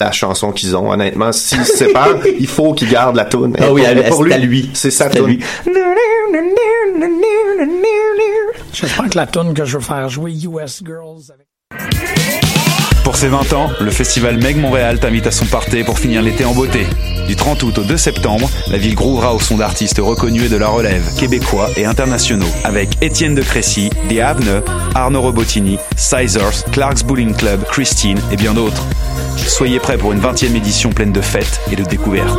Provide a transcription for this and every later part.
la chanson qu'ils ont. Honnêtement, s'ils se séparent, il faut qu'ils gardent la tune. Ah oui, Elle est elle- c'est à lui. C'est sa lui. J'espère que la tune que je veux faire jouer US Girls avec Pour ses 20 ans, le festival Meg Montréal t'invite à son party pour finir l'été en beauté. Du 30 août au 2 septembre, la ville grouvera au son d'artistes reconnus et de la relève, québécois et internationaux, avec Étienne de Crécy, The Avne, Arnaud Robotini, Sizers, Clark's Bowling Club, Christine et bien d'autres. Soyez prêts pour une 20e édition pleine de fêtes et de découvertes.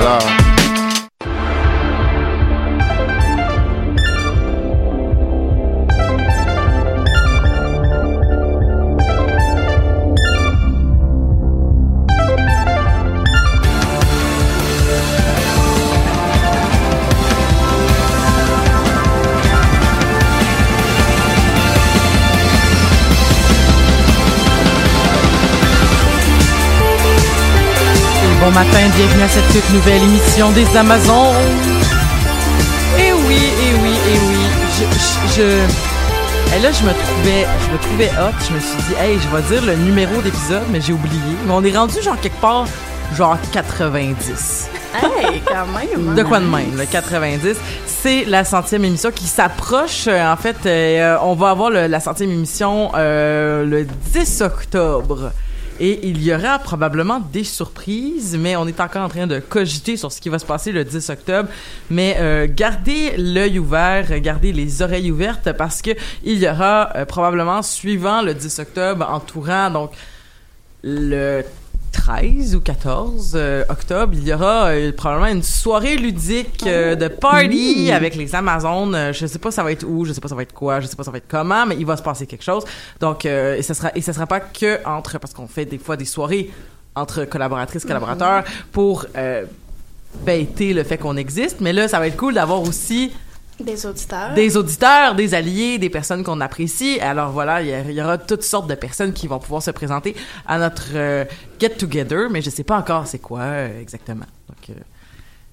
God. Matin, bienvenue à cette toute nouvelle émission des Amazones. Eh oui, eh oui, eh oui. Je, je, je- eh là, je me trouvais, je me trouvais hot. Je me suis dit, hey, je vais dire le numéro d'épisode, mais j'ai oublié. Mais on est rendu genre quelque part, genre 90. Hey, quand même. De quoi de même, le 90. C'est la centième émission qui s'approche. Euh, En fait, euh, on va avoir le- la centième émission euh, le 10 octobre. Et il y aura probablement des surprises, mais on est encore en train de cogiter sur ce qui va se passer le 10 octobre. Mais euh, gardez l'œil ouvert, gardez les oreilles ouvertes parce que il y aura euh, probablement suivant le 10 octobre, entourant donc le 13 ou 14 euh, octobre, il y aura euh, probablement une soirée ludique euh, de party Mmh. avec les Amazones. Je sais pas ça va être où, je sais pas ça va être quoi, je sais pas ça va être comment, mais il va se passer quelque chose. Donc et ça sera et ça sera pas que entre parce qu'on fait des fois des soirées entre collaboratrices collaborateurs pour euh, bêter le fait qu'on existe, mais là ça va être cool d'avoir aussi Des auditeurs. des auditeurs, des alliés, des personnes qu'on apprécie. Alors voilà, il y, aura toutes sortes de personnes qui vont pouvoir se présenter à notre euh, get together, mais je sais pas encore c'est quoi euh, exactement. Euh,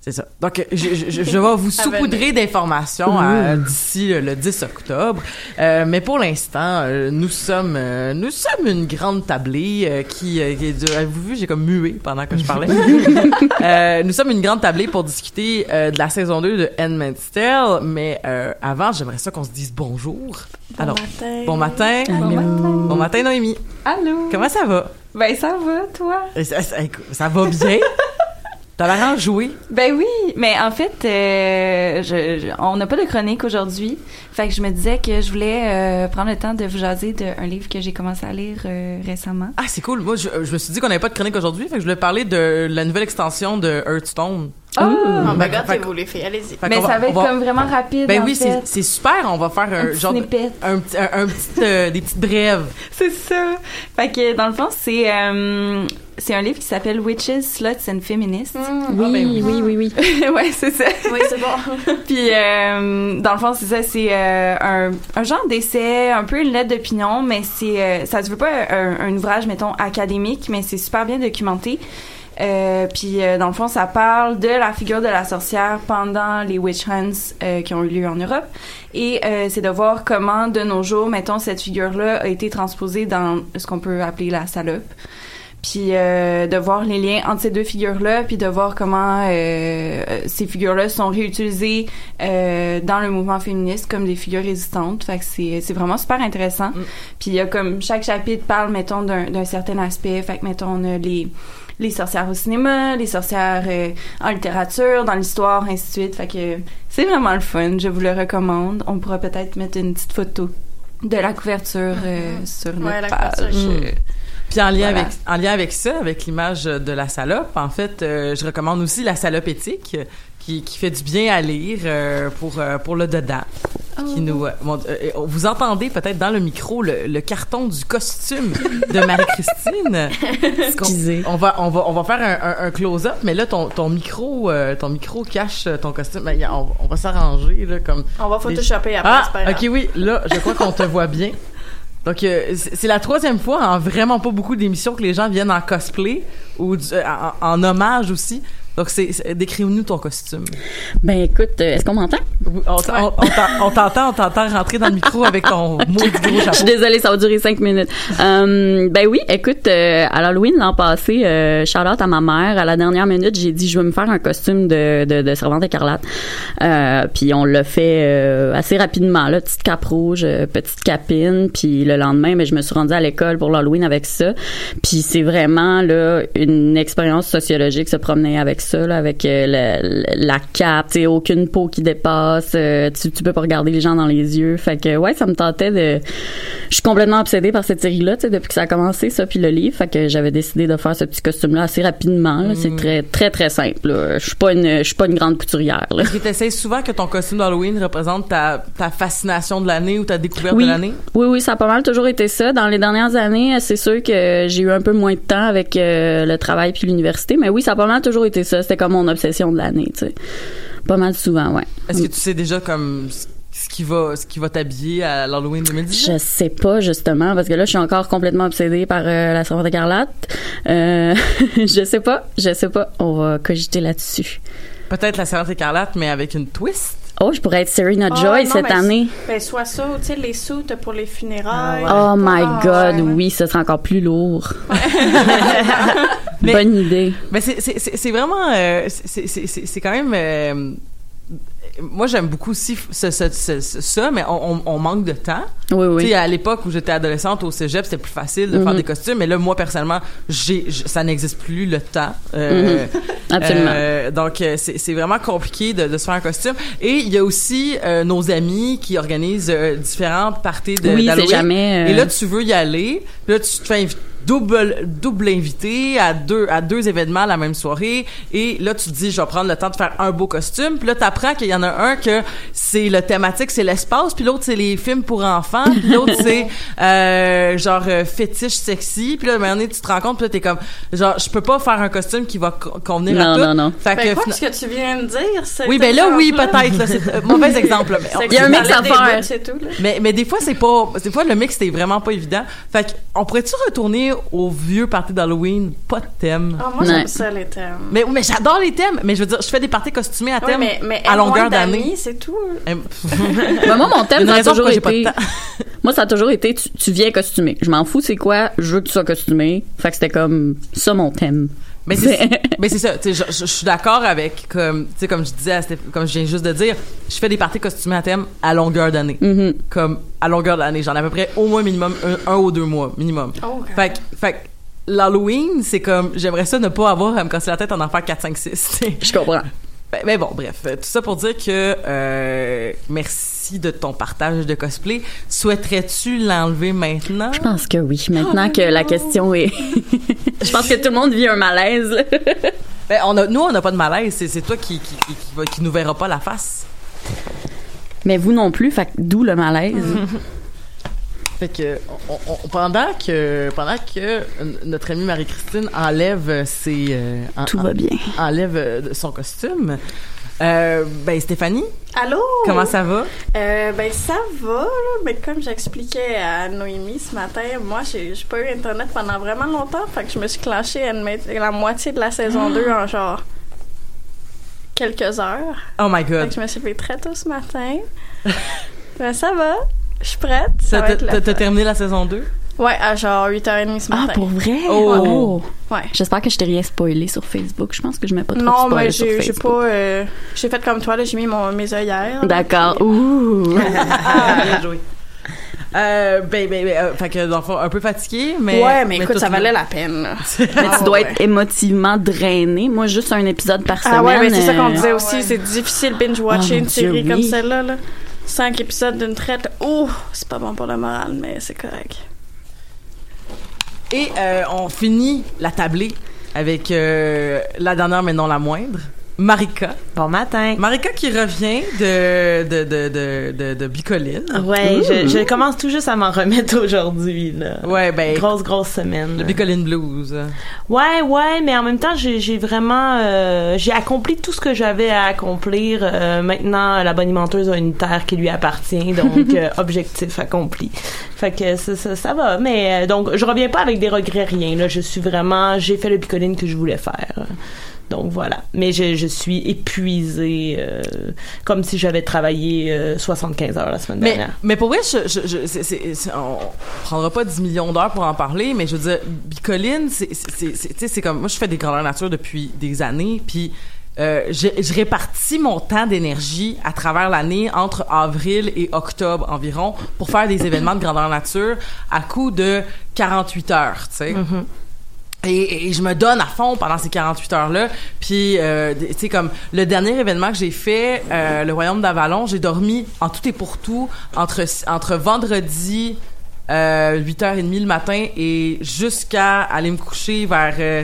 c'est ça. Donc euh, je, je, je- je vais vous saupoudrer d'informations euh, d'ici euh, le 10 octobre. Euh, mais pour l'instant, euh, nous sommes euh, nous sommes une grande tablée qui, qui est de- avez-vous vu, j'ai comme mué pendant que je parlais. Euh, nous sommes une grande tablée pour discuter euh, de la saison 2 de Handmaid's Tale, mais euh, avant, j'aimerais ça qu'on se dise bonjour. Bon Alors, matin. bon matin. Bon matin. Bon matin, Noémie. Allô? Comment ça va? Ben, ça va, toi? Ça va bien? T'as l'air enjoué. Ben oui, mais en fait, euh, je, je- on n'a pas de chronique aujourd'hui. Fait que je me disais que je voulais euh, prendre le temps de vous jaser d'un livre que j'ai commencé à lire euh, récemment. Ah, c'est cool. Moi, je, je me suis dit qu'on n'avait pas de chronique aujourd'hui, fait que je voulais parler de la nouvelle extension de Hearthstone. Ah, Oh ben, my god, fait- vous les filles, allez-y. Mais ça va être comme vraiment rapide. Ben en oui, c'est super. On va faire un, Un petit genre snippet. un petit un, un petit euh, des petites brèves. C'est ça. Fait que dans le fond, c'est euh, c'est un livre qui s'appelle Witches, Sluts and Feminists. Oui, ben oui. oui, oui, oui. ouais, c'est ça. Oui, c'est bon. Puis euh, dans le fond, c'est ça, c'est euh, un, un genre d'essai, un peu une lettre d'opinion, mais c'est euh, ça se veut pas un, un ouvrage mettons académique, mais c'est super bien documenté. Euh, puis euh, dans le fond, ça parle de la figure de la sorcière pendant les witch hunts euh, qui ont eu lieu en Europe, et euh, c'est de voir comment de nos jours, mettons, cette figure-là a été transposée dans ce qu'on peut appeler la salope puis euh, de voir les liens entre ces deux figures-là, puis de voir comment euh, ces figures-là sont réutilisées euh, dans le mouvement féministe comme des figures résistantes. Fait que c'est c'est vraiment super intéressant. Puis il y a comme chaque chapitre parle mettons d'un d'un certain aspect. Fait que mettons on a les les sorcières au cinéma, les sorcières euh, en littérature, dans l'histoire, ainsi de suite. Fait que c'est vraiment le fun. Je vous le recommande. On pourra peut-être mettre une petite photo de la couverture euh, sur notre Ouais, la page. Puis en lien Voilà. avec en lien avec ça, avec l'image de la salope, en fait, euh, je recommande aussi la salope éthique qui, qui fait du bien à lire euh, pour euh, pour le dedans. Qui nous, euh, vous entendez peut-être dans le micro le, le carton du costume de Marie-Christine? Excusez. On va on va on va faire un, un- un close-up, mais là ton ton micro euh, ton micro cache ton costume. Ben, on, on va s'arranger là comme. On va les- photoshopper après, Ah, pas ok oui, là je crois qu'on te voit bien. Donc, euh, c'est la troisième fois en vraiment pas beaucoup d'émissions que les gens viennent en cosplay ou du- en, en hommage aussi. Donc, c'est décris-nous ton costume. Ben écoute, euh, est-ce qu'on m'entend? Oui, On t'entend, on t'entend rentrer dans le micro avec ton maudit gros Je suis chapeau. désolée, ça va durer cinq minutes. Euh, ben oui, écoute, euh, à l'Halloween l'an passé, euh, out à ma mère. À la dernière minute, j'ai dit je veux me faire un costume de, de, de servante écarlate. Puis on l'a fait assez rapidement, là, petite cape rouge, petite capine. Puis le lendemain, ben, je me suis rendue à l'école pour l'Halloween avec ça. Puis c'est vraiment là une expérience sociologique se promener avec ça, là, avec euh, le- la cape, tu aucune peau qui dépasse. euh, tu, tu peux pas regarder les gens dans les yeux. Fait que ouais, ça me tentait de. Je suis complètement obsédée par cette série-là, tu sais, depuis que ça a commencé, ça, puis le livre. Fait que j'avais décidé de faire ce petit costume-là assez rapidement. C'est très, très, très simple. Je suis pas une, je suis pas une grande couturière. Là. Tu souvent que ton costume d'Halloween représente ta, ta fascination de l'année ou ta découverte Oui. de l'année? Oui, oui, ça a pas mal toujours été ça. Dans les dernières années, c'est sûr que j'ai eu un peu moins de temps avec euh, le travail puis l'université, mais oui, ça a pas mal toujours été ça. C'était comme mon obsession de l'année, tu sais. Pas mal souvent, ouais. Est-ce que tu sais déjà comme ce ce qui va, ce qui va t'habiller à l'Halloween 2018? Je sais pas justement parce que là je suis encore complètement obsédée par euh, la servante écarlate. Euh, je sais pas, je sais pas. On va cogiter là-dessus. Peut-être la servante écarlate, mais avec une twist? Oh, je pourrais être Serena Ah, Joy non, cette année. Ben, soit ça, tu sais, les soutes pour les funérailles. Oh my Ah, God, ouais. oui, ce sera encore plus lourd. Mais- Bonne idée. Mais c'est c'est c'est c'est vraiment euh, c'est c'est c'est c'est quand même euh, moi j'aime beaucoup aussi ce, ce, ce- ce- ça mais on, manque de temps. Oui, oui. Tu sais à l'époque où j'étais adolescente au cégep, c'était plus facile de faire Mhm. des costumes mais là moi personnellement, j'ai j- ça n'existe plus le temps. Euh, Mhm. Absolument. euh, donc euh, c'est vraiment compliqué de, de se faire un costume et il y a aussi euh, nos amis qui organisent différentes parties de Oui, jamais, Et là tu veux y aller, puis là tu te fais inviter double double invité à deux à deux événements la même soirée et là tu te dis je vais prendre le temps de faire un beau costume puis là t'apprends qu'il y en a un que c'est le thématique c'est l'espace puis l'autre c'est les films pour enfants puis l'autre c'est euh, genre euh, fétiche sexy puis là un moment donné tu te rends compte puis là t'es comme genre je peux pas faire un costume qui va co- convenir à Non, tout non, non. fait Ben, que quoi, fina- ce que tu viens de dire, c'est oui ben là oui peut-être là, c'est euh, mauvais exemple Il y a un mix à faire. bouts, tout, mais, mais des fois, c'est pas. Des fois, le mix, c'est vraiment pas évident. Fait qu'on pourrait-tu retourner au vieux party d'Halloween? Pas de thème. Ah, moi, j'aime ça, les thèmes. Mais, mais j'adore les thèmes. Mais je veux dire, je fais des parties costumées à thème mais, mais à longueur d'année. c'est tout. Ben, moi, mon thème, ça a toujours été. moi, ça a toujours été tu, tu viens costumé. Je m'en fous, c'est quoi? Je veux que tu sois costumé. Fait que c'était comme ça mon thème. Mais c'est, mais c'est ça. Tu sais, je, je- je suis d'accord avec comme, tu sais, comme je disais, comme je viens juste de dire, je fais des parties costumées à thème à longueur d'année. Mhm. Comme à longueur d'année, j'en ai à peu près au moins minimum un, un ou deux mois minimum. Oh, God. Fait, que- fait que l'Halloween, c'est comme j'aimerais ça ne pas avoir à me casser la tête en en faire 4 5 6. Je comprends. Ben, ben bon, bref, tout ça pour dire que euh, merci de ton partage de cosplay. Souhaiterais-tu l'enlever maintenant? Je pense que oui. Maintenant que la question est. je pense que tout le monde vit un malaise. Ben, on a, nous, on n'a pas de malaise. C'est, c'est toi qui, qui, qui, qui, nous verra pas la face. Mais vous non plus, d'où le malaise. Fait que on- on- pendant que pendant que notre amie Marie-Christine enlève ses euh, en- Tout va en- bien. enlève euh, son costume, euh, ben Stéphanie, Allô? comment ça va? Euh, ben ça va, là, mais comme j'expliquais à Noémie ce matin, moi j'ai j'ai pas eu internet pendant vraiment longtemps, fait que je me suis clenchée à la moitié de la saison 2 en genre quelques heures. Oh my Fait god. que je me suis fait très tôt ce matin. ben ça va, je suis prête. Ça T'as, va être t'as- le t'as fun. terminé la saison 2 Ouais, à genre 8h30 ce matin. Ah, pour vrai? Oh. Ouais. J'espère que je t'ai rien spoilé sur Facebook. Je pense que je mets pas trop de Non, spoil mais sur j'ai j'ai Facebook. pas. euh, j'ai fait comme toi, là, j'ai mis mon, mes œillères. D'accord. puis- Ouh. Ah, bien joué. Euh, ben, ben, ben, euh, fait que dans le fond, un peu fatigué, mais. ouais, mais, écoute, ça valait la peine. là. Mais Ah, tu dois ouais. être émotivement drainé. Moi, juste un épisode par semaine. Ah ouais, mais c'est ça qu'on euh, disait aussi, c'est difficile binge-watcher Ah, une série Dieu, comme oui. celle-là. Là. Cinq épisodes d'une traite, ouh, c'est pas bon pour le moral, mais c'est correct. Et euh, on finit la tablée avec euh, la dernière mais non la moindre, Marika. Bon matin. Marika qui revient de de de de de, de Bicoline. Ouais, Ouh. je, je commence tout juste à m'en remettre aujourd'hui, là. Ouais, ben Grosse, grosse semaine. le Bicoline Blues. Ouais, ouais, mais en même temps, j'ai j'ai vraiment, euh, j'ai accompli tout ce que j'avais à accomplir. Euh, maintenant, la bonimenteuse a une terre qui lui appartient, donc euh, objectif accompli. Fait que ça, ça, ça va, mais euh, donc je reviens pas avec des regrets, rien. Là, je suis vraiment, j'ai fait le picoline que je voulais faire. Donc voilà. Mais je, je suis épuisée, euh, comme si j'avais travaillé euh, 75 heures la semaine Mais, dernière. mais pour vrai, je, je, on prendra pas 10 millions d'heures pour en parler, mais je veux dire, Bicoline, c'est, comme, moi, je fais des grandeurs nature depuis des années, puis euh, je, je répartis mon temps d'énergie à travers l'année entre avril et octobre environ pour faire des événements de grandeur nature à coup de 48 heures, tu sais. Et, et je me donne à fond pendant ces 48 heures-là. Puis, euh, tu sais, comme le dernier événement que j'ai fait, euh, le Royaume d'Avalon, j'ai dormi en tout et pour tout entre, entre vendredi euh, 8h30 le matin et jusqu'à aller me coucher vers euh,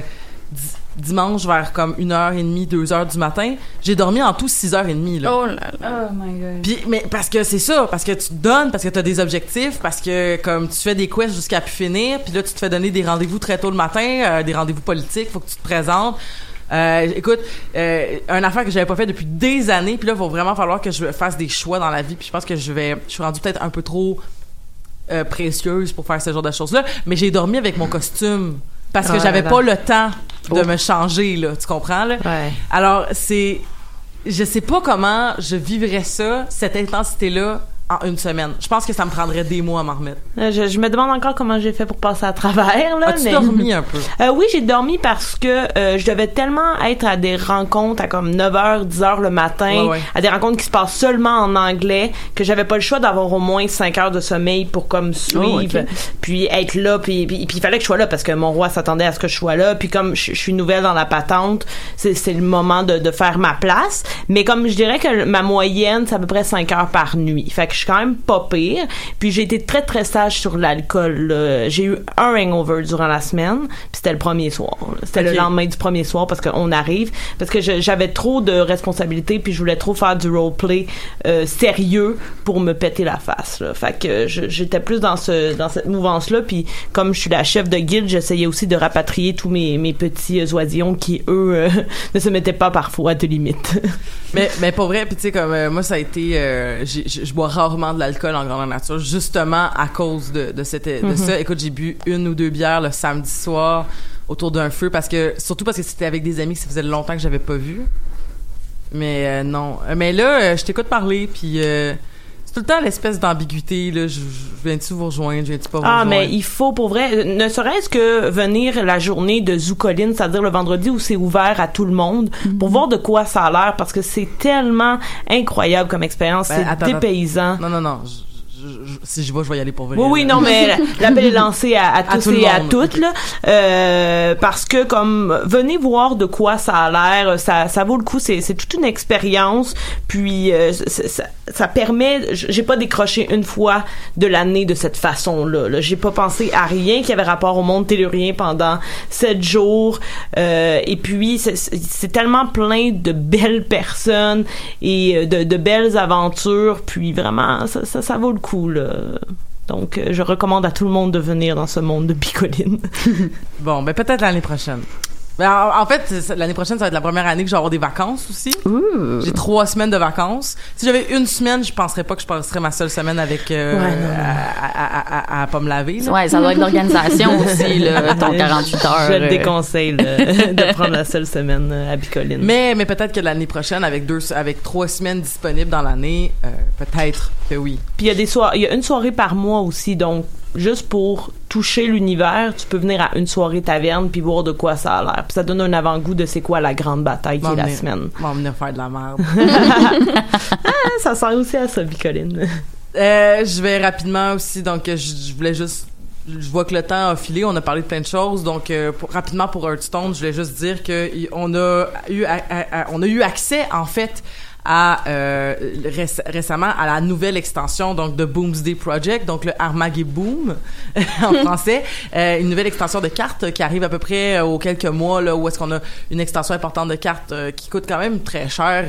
di- dimanche vers comme 1h30, 2h du matin. J'ai dormi en tout 6h30. Là. Oh là là. Oh my god. Puis, mais parce que c'est ça, parce que tu te donnes, parce que tu as des objectifs, parce que comme tu fais des quests jusqu'à plus finir, puis là tu te fais donner des rendez-vous très tôt le matin, euh, des rendez-vous politiques, faut que tu te présentes. Euh, écoute, euh, une affaire que j'avais pas fait depuis des années, puis là il va vraiment falloir que je fasse des choix dans la vie, puis je pense que je vais, je suis rendue peut-être un peu trop euh, précieuse pour faire ce genre de choses-là, mais j'ai dormi avec mon costume parce que Ah j'avais pas le temps de Oh. me changer là, tu comprends là? Ouais. Alors c'est je sais pas comment je vivrais ça cette intensité là en une semaine. Je pense que ça me prendrait des mois à m'en remettre. Euh, Je, je me demande encore comment j'ai fait pour passer à travers. Là, As-tu mais- dormi un peu? Euh, oui, j'ai dormi parce que euh, je devais tellement être à des rencontres à comme 9h, 10h le matin, Ouais, ouais. à des rencontres qui se passent seulement en anglais, que j'avais pas le choix d'avoir au moins 5 heures de sommeil pour comme suivre, Oh, puis être là, puis, puis, puis il fallait que je sois là parce que mon roi s'attendait à ce que je sois là, puis comme je, je suis nouvelle dans la patente, c'est c'est le moment de, de faire ma place. Mais comme je dirais que ma moyenne, c'est à peu près 5 heures par nuit. Fait que je suis quand même pas pire. Puis j'ai été très très sage sur l'alcool. J'ai eu un hangover durant la semaine, puis c'était le premier soir. C'était le lendemain du premier soir parce qu'on arrive, parce que j'avais trop de responsabilités, puis je voulais trop faire du roleplay euh, sérieux pour me péter la face. Là. Fait que j'étais plus dans ce dans cette mouvance là, puis comme je suis la chef de guilde, j'essayais aussi de rapatrier tous mes, mes petits euh, oisillons qui eux euh, ne se mettaient pas parfois de limite. mais mais pour vrai, puis tu sais comme euh, moi ça a été je bois rarement de l'alcool en grande nature justement à cause de de cette de Mhm. ça. Écoute, j'ai bu une ou deux bières le samedi soir autour d'un feu parce que surtout parce que c'était avec des amis que ça faisait longtemps que j'avais pas vu. Mais euh, non, Euh, mais là euh, je t'écoute parler puis euh, c'est tout le temps l'espèce d'ambiguïté là, je, je viens-tu vous rejoindre, je viens-tu pas vous Ah, rejoindre? mais il faut pour vrai, ne serait-ce que venir la journée de Zoucoline, c'est-à-dire le vendredi où c'est ouvert à tout le monde, pour voir de quoi ça a l'air, parce que c'est tellement incroyable comme expérience, Ben, c'est dépaysant. Non, non, non. Je, je- si je vais, je vais y aller pour vrai. Oui, oui, non, mais l'appel est lancé à, à tous et à toutes, là. Euh, parce que, comme, venez voir de quoi ça a l'air, ça, ça vaut le coup, c'est, c'est toute une expérience, puis euh, ça, ça, ça permet, j'ai pas décroché une fois de l'année de cette façon-là, là. J'ai pas pensé à rien qui avait rapport au monde tellurien pendant sept jours, euh, et puis c'est, c'est tellement plein de belles personnes et euh, de, de belles aventures, puis vraiment, ça, ça, ça vaut le coup, là. Donc, euh, je recommande à tout le monde de venir dans ce monde de bicoline. Bon, ben peut-être l'année prochaine. Ben, en, en fait, c'est- l'année prochaine, ça va être la première année que je vais avoir des vacances aussi. J'ai trois semaines de vacances. Si j'avais une semaine, je penserais pas que je passerais ma seule semaine avec euh, Ouais, non, non. À, à, à, pas me laver. là. Ouais, ça doit être l'organisation aussi, là, ton 48 heures. Je te euh. déconseille de prendre la seule semaine euh, à bicoline. Mais, mais peut-être que l'année prochaine, avec deux, avec trois semaines disponibles dans l'année, euh, peut-être que oui. Puis il y a des soir- il y a une soirée par mois aussi, donc juste pour toucher l'univers, tu peux venir à une soirée taverne puis voir de quoi ça a l'air. Puis ça donne un avant-goût de c'est quoi la grande bataille qui est la venir- semaine. m'en venir faire de la merde. Ah, ça sert aussi à ça, bicoline. Euh, je vais rapidement aussi, donc je, je voulais juste. Je vois que le temps a filé, on a parlé de plein de choses, donc euh, pour- rapidement pour Hearthstone, je voulais juste dire que on a eu on a eu accès en fait à euh, réc- récemment à la nouvelle extension donc de Boomsday Project, donc le Armagé Boom en français, Euh, une nouvelle extension de cartes qui arrive à peu près euh, aux quelques mois là où est-ce qu'on a une extension importante de cartes euh, qui coûte quand même très cher.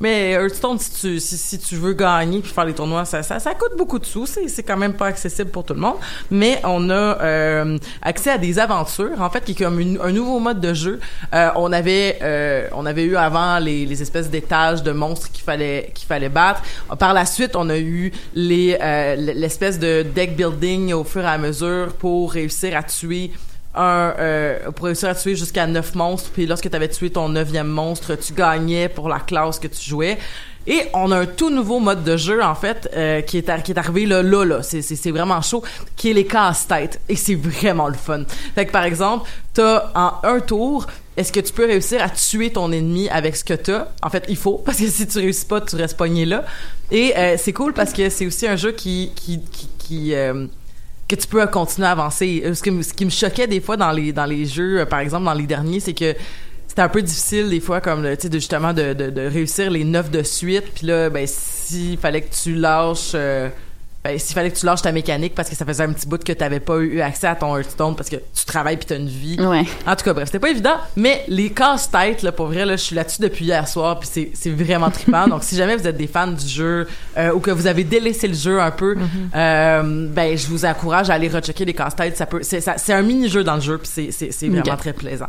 Mais Hearthstone, si tu si, si tu veux gagner puis faire les tournois, ça, ça, ça coûte beaucoup de sous. C'est c'est quand même pas accessible pour tout le monde. Mais on a euh, accès à des aventures en fait qui est comme une- un nouveau mode de jeu. Euh, on avait euh, on avait eu avant les, les espèces d'étages de monstres qu'il fallait qu'il fallait battre. Par la suite, on a eu les euh, l'espèce de deck building au fur et à mesure pour réussir à tuer un euh, pour réussir à tuer jusqu'à neuf monstres puis lorsque tu avais tué ton neuvième monstre tu gagnais pour la classe que tu jouais. Et on a un tout nouveau mode de jeu en fait euh, qui est qui est arrivé là là là. C'est c'est c'est vraiment chaud qui est les casse-têtes. Et c'est vraiment le fun. Fait que par exemple t'as en un tour est-ce que tu peux réussir à tuer ton ennemi avec ce que t'as? En fait il faut parce que si tu réussis pas tu restes pogné là. Et euh, c'est cool parce que c'est aussi un jeu qui qui qui, qui, euh, que tu peux continuer à avancer. Euh, Ce qui, me- choquait des fois dans les dans les jeux, euh, par exemple dans les derniers, c'est que c'était un peu difficile des fois comme tu sais de- justement de, de, de réussir les neuf de suite puis là ben s'il fallait que tu lâches euh, ben, s'il fallait que tu lâches ta mécanique parce que ça faisait un petit bout que tu pas eu accès à ton Hearthstone parce que tu travailles puis tu as une vie. Ouais. En tout cas, bref, c'était pas évident, mais les casse-têtes, là, pour vrai, là, je suis là-dessus depuis hier soir, puis c'est, c'est vraiment trippant. Donc, si jamais vous êtes des fans du jeu euh, ou que vous avez délaissé le jeu un peu, euh, ben, je vous encourage à aller rechecker les casse-têtes. Ça peut, c'est, c'est un mini-jeu dans le jeu, puis c'est, c'est, c'est vraiment très plaisant.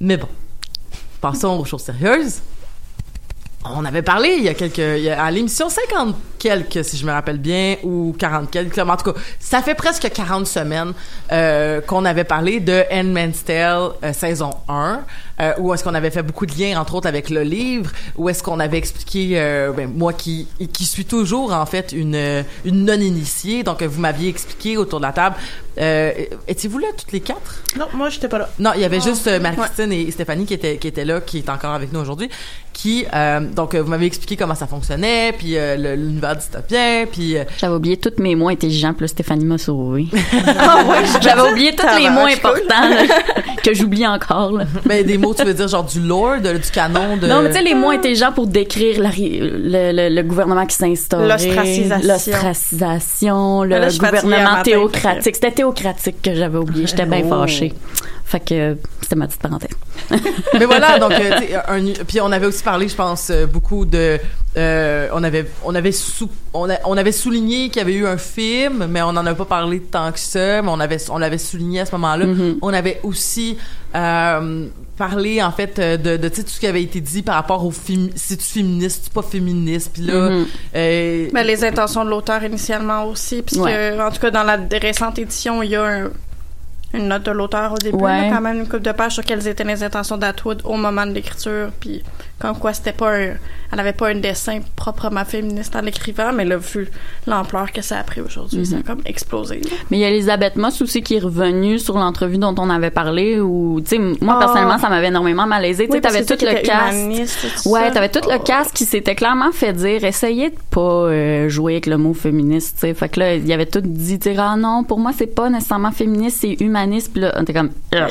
Mais bon, passons aux choses sérieuses. On avait parlé il y a quelques il y a- à l'émission 50 quelques si je me rappelle bien ou 40 quelques en tout cas ça fait presque 40 semaines euh, qu'on avait parlé de Handmaid's Tale euh, saison 1 euh, où est-ce qu'on avait fait beaucoup de liens entre autres avec le livre où est-ce qu'on avait expliqué ben, moi qui qui suis toujours en fait une une non initiée donc vous m'aviez expliqué autour de la table euh, étiez-vous là toutes les quatre? Non, moi, j'étais pas là. non, il y avait juste Marie-Christine et Stéphanie qui étaient, qui étaient là, qui est encore avec nous aujourd'hui, qui, donc, vous m'avez expliqué comment ça fonctionnait, puis euh, dystopien, puis... euh, J'avais oublié tous mes mots intelligents, puis là, Stéphanie m'a sauvé. J'avais oublié tous les mots importants là, que j'oublie encore. là. ben, des mots, tu veux dire genre du lore, de- du canon, de... Non, mais tu sais, les mots intelligents pour décrire la le, le- le gouvernement qui s'instaure. L'ostracisation. L'ostracisation, le Mais là, gouvernement théocratique. C'était théocratique que j'avais oublié. J'étais bien Oh. fâchée. Fait que c'était ma petite parenthèse. mais voilà, donc, euh, tu sais, un, puis on avait aussi parlé, je pense, euh, beaucoup de, euh, on avait, on avait sou, on, a- on avait souligné qu'il y avait eu un film, mais on n'en a pas parlé tant que ça, mais on avait, on l'avait souligné à ce moment-là. On avait aussi euh, parlé en fait de, de tout ce qui avait été dit par rapport au film, si tu féministe, tu pas féministe, puis là, Mhm. euh, Ben, les intentions de l'auteur initialement aussi, puisque Ouais. en tout cas dans la récente édition, il y a un- une note de l'auteur au début, Ouais. là, quand même une coupe de pages sur quelles étaient les intentions d'Atwood au moment de l'écriture, puis comme quoi c'était pas un, elle avait pas un dessin proprement féministe en l'écrivant, mais là, vu l'ampleur que ça a pris aujourd'hui, ça a comme explosé. là. Mais il y a Elisabeth Moss aussi qui est revenue sur l'entrevue dont on avait parlé où, tu sais, moi, Ah. personnellement, ça m'avait énormément malaisé. Tu Oui, t'avais que tout le tout Ouais, t'avais tout le cast qui s'était clairement fait dire, essayez de pas euh, jouer avec le mot féministe, tu sais. Fait que là, il y avait tout dit, dire, ah non, pour moi, c'est pas nécessairement féministe, c'est humaniste. Puis là, on était comme, Ugh.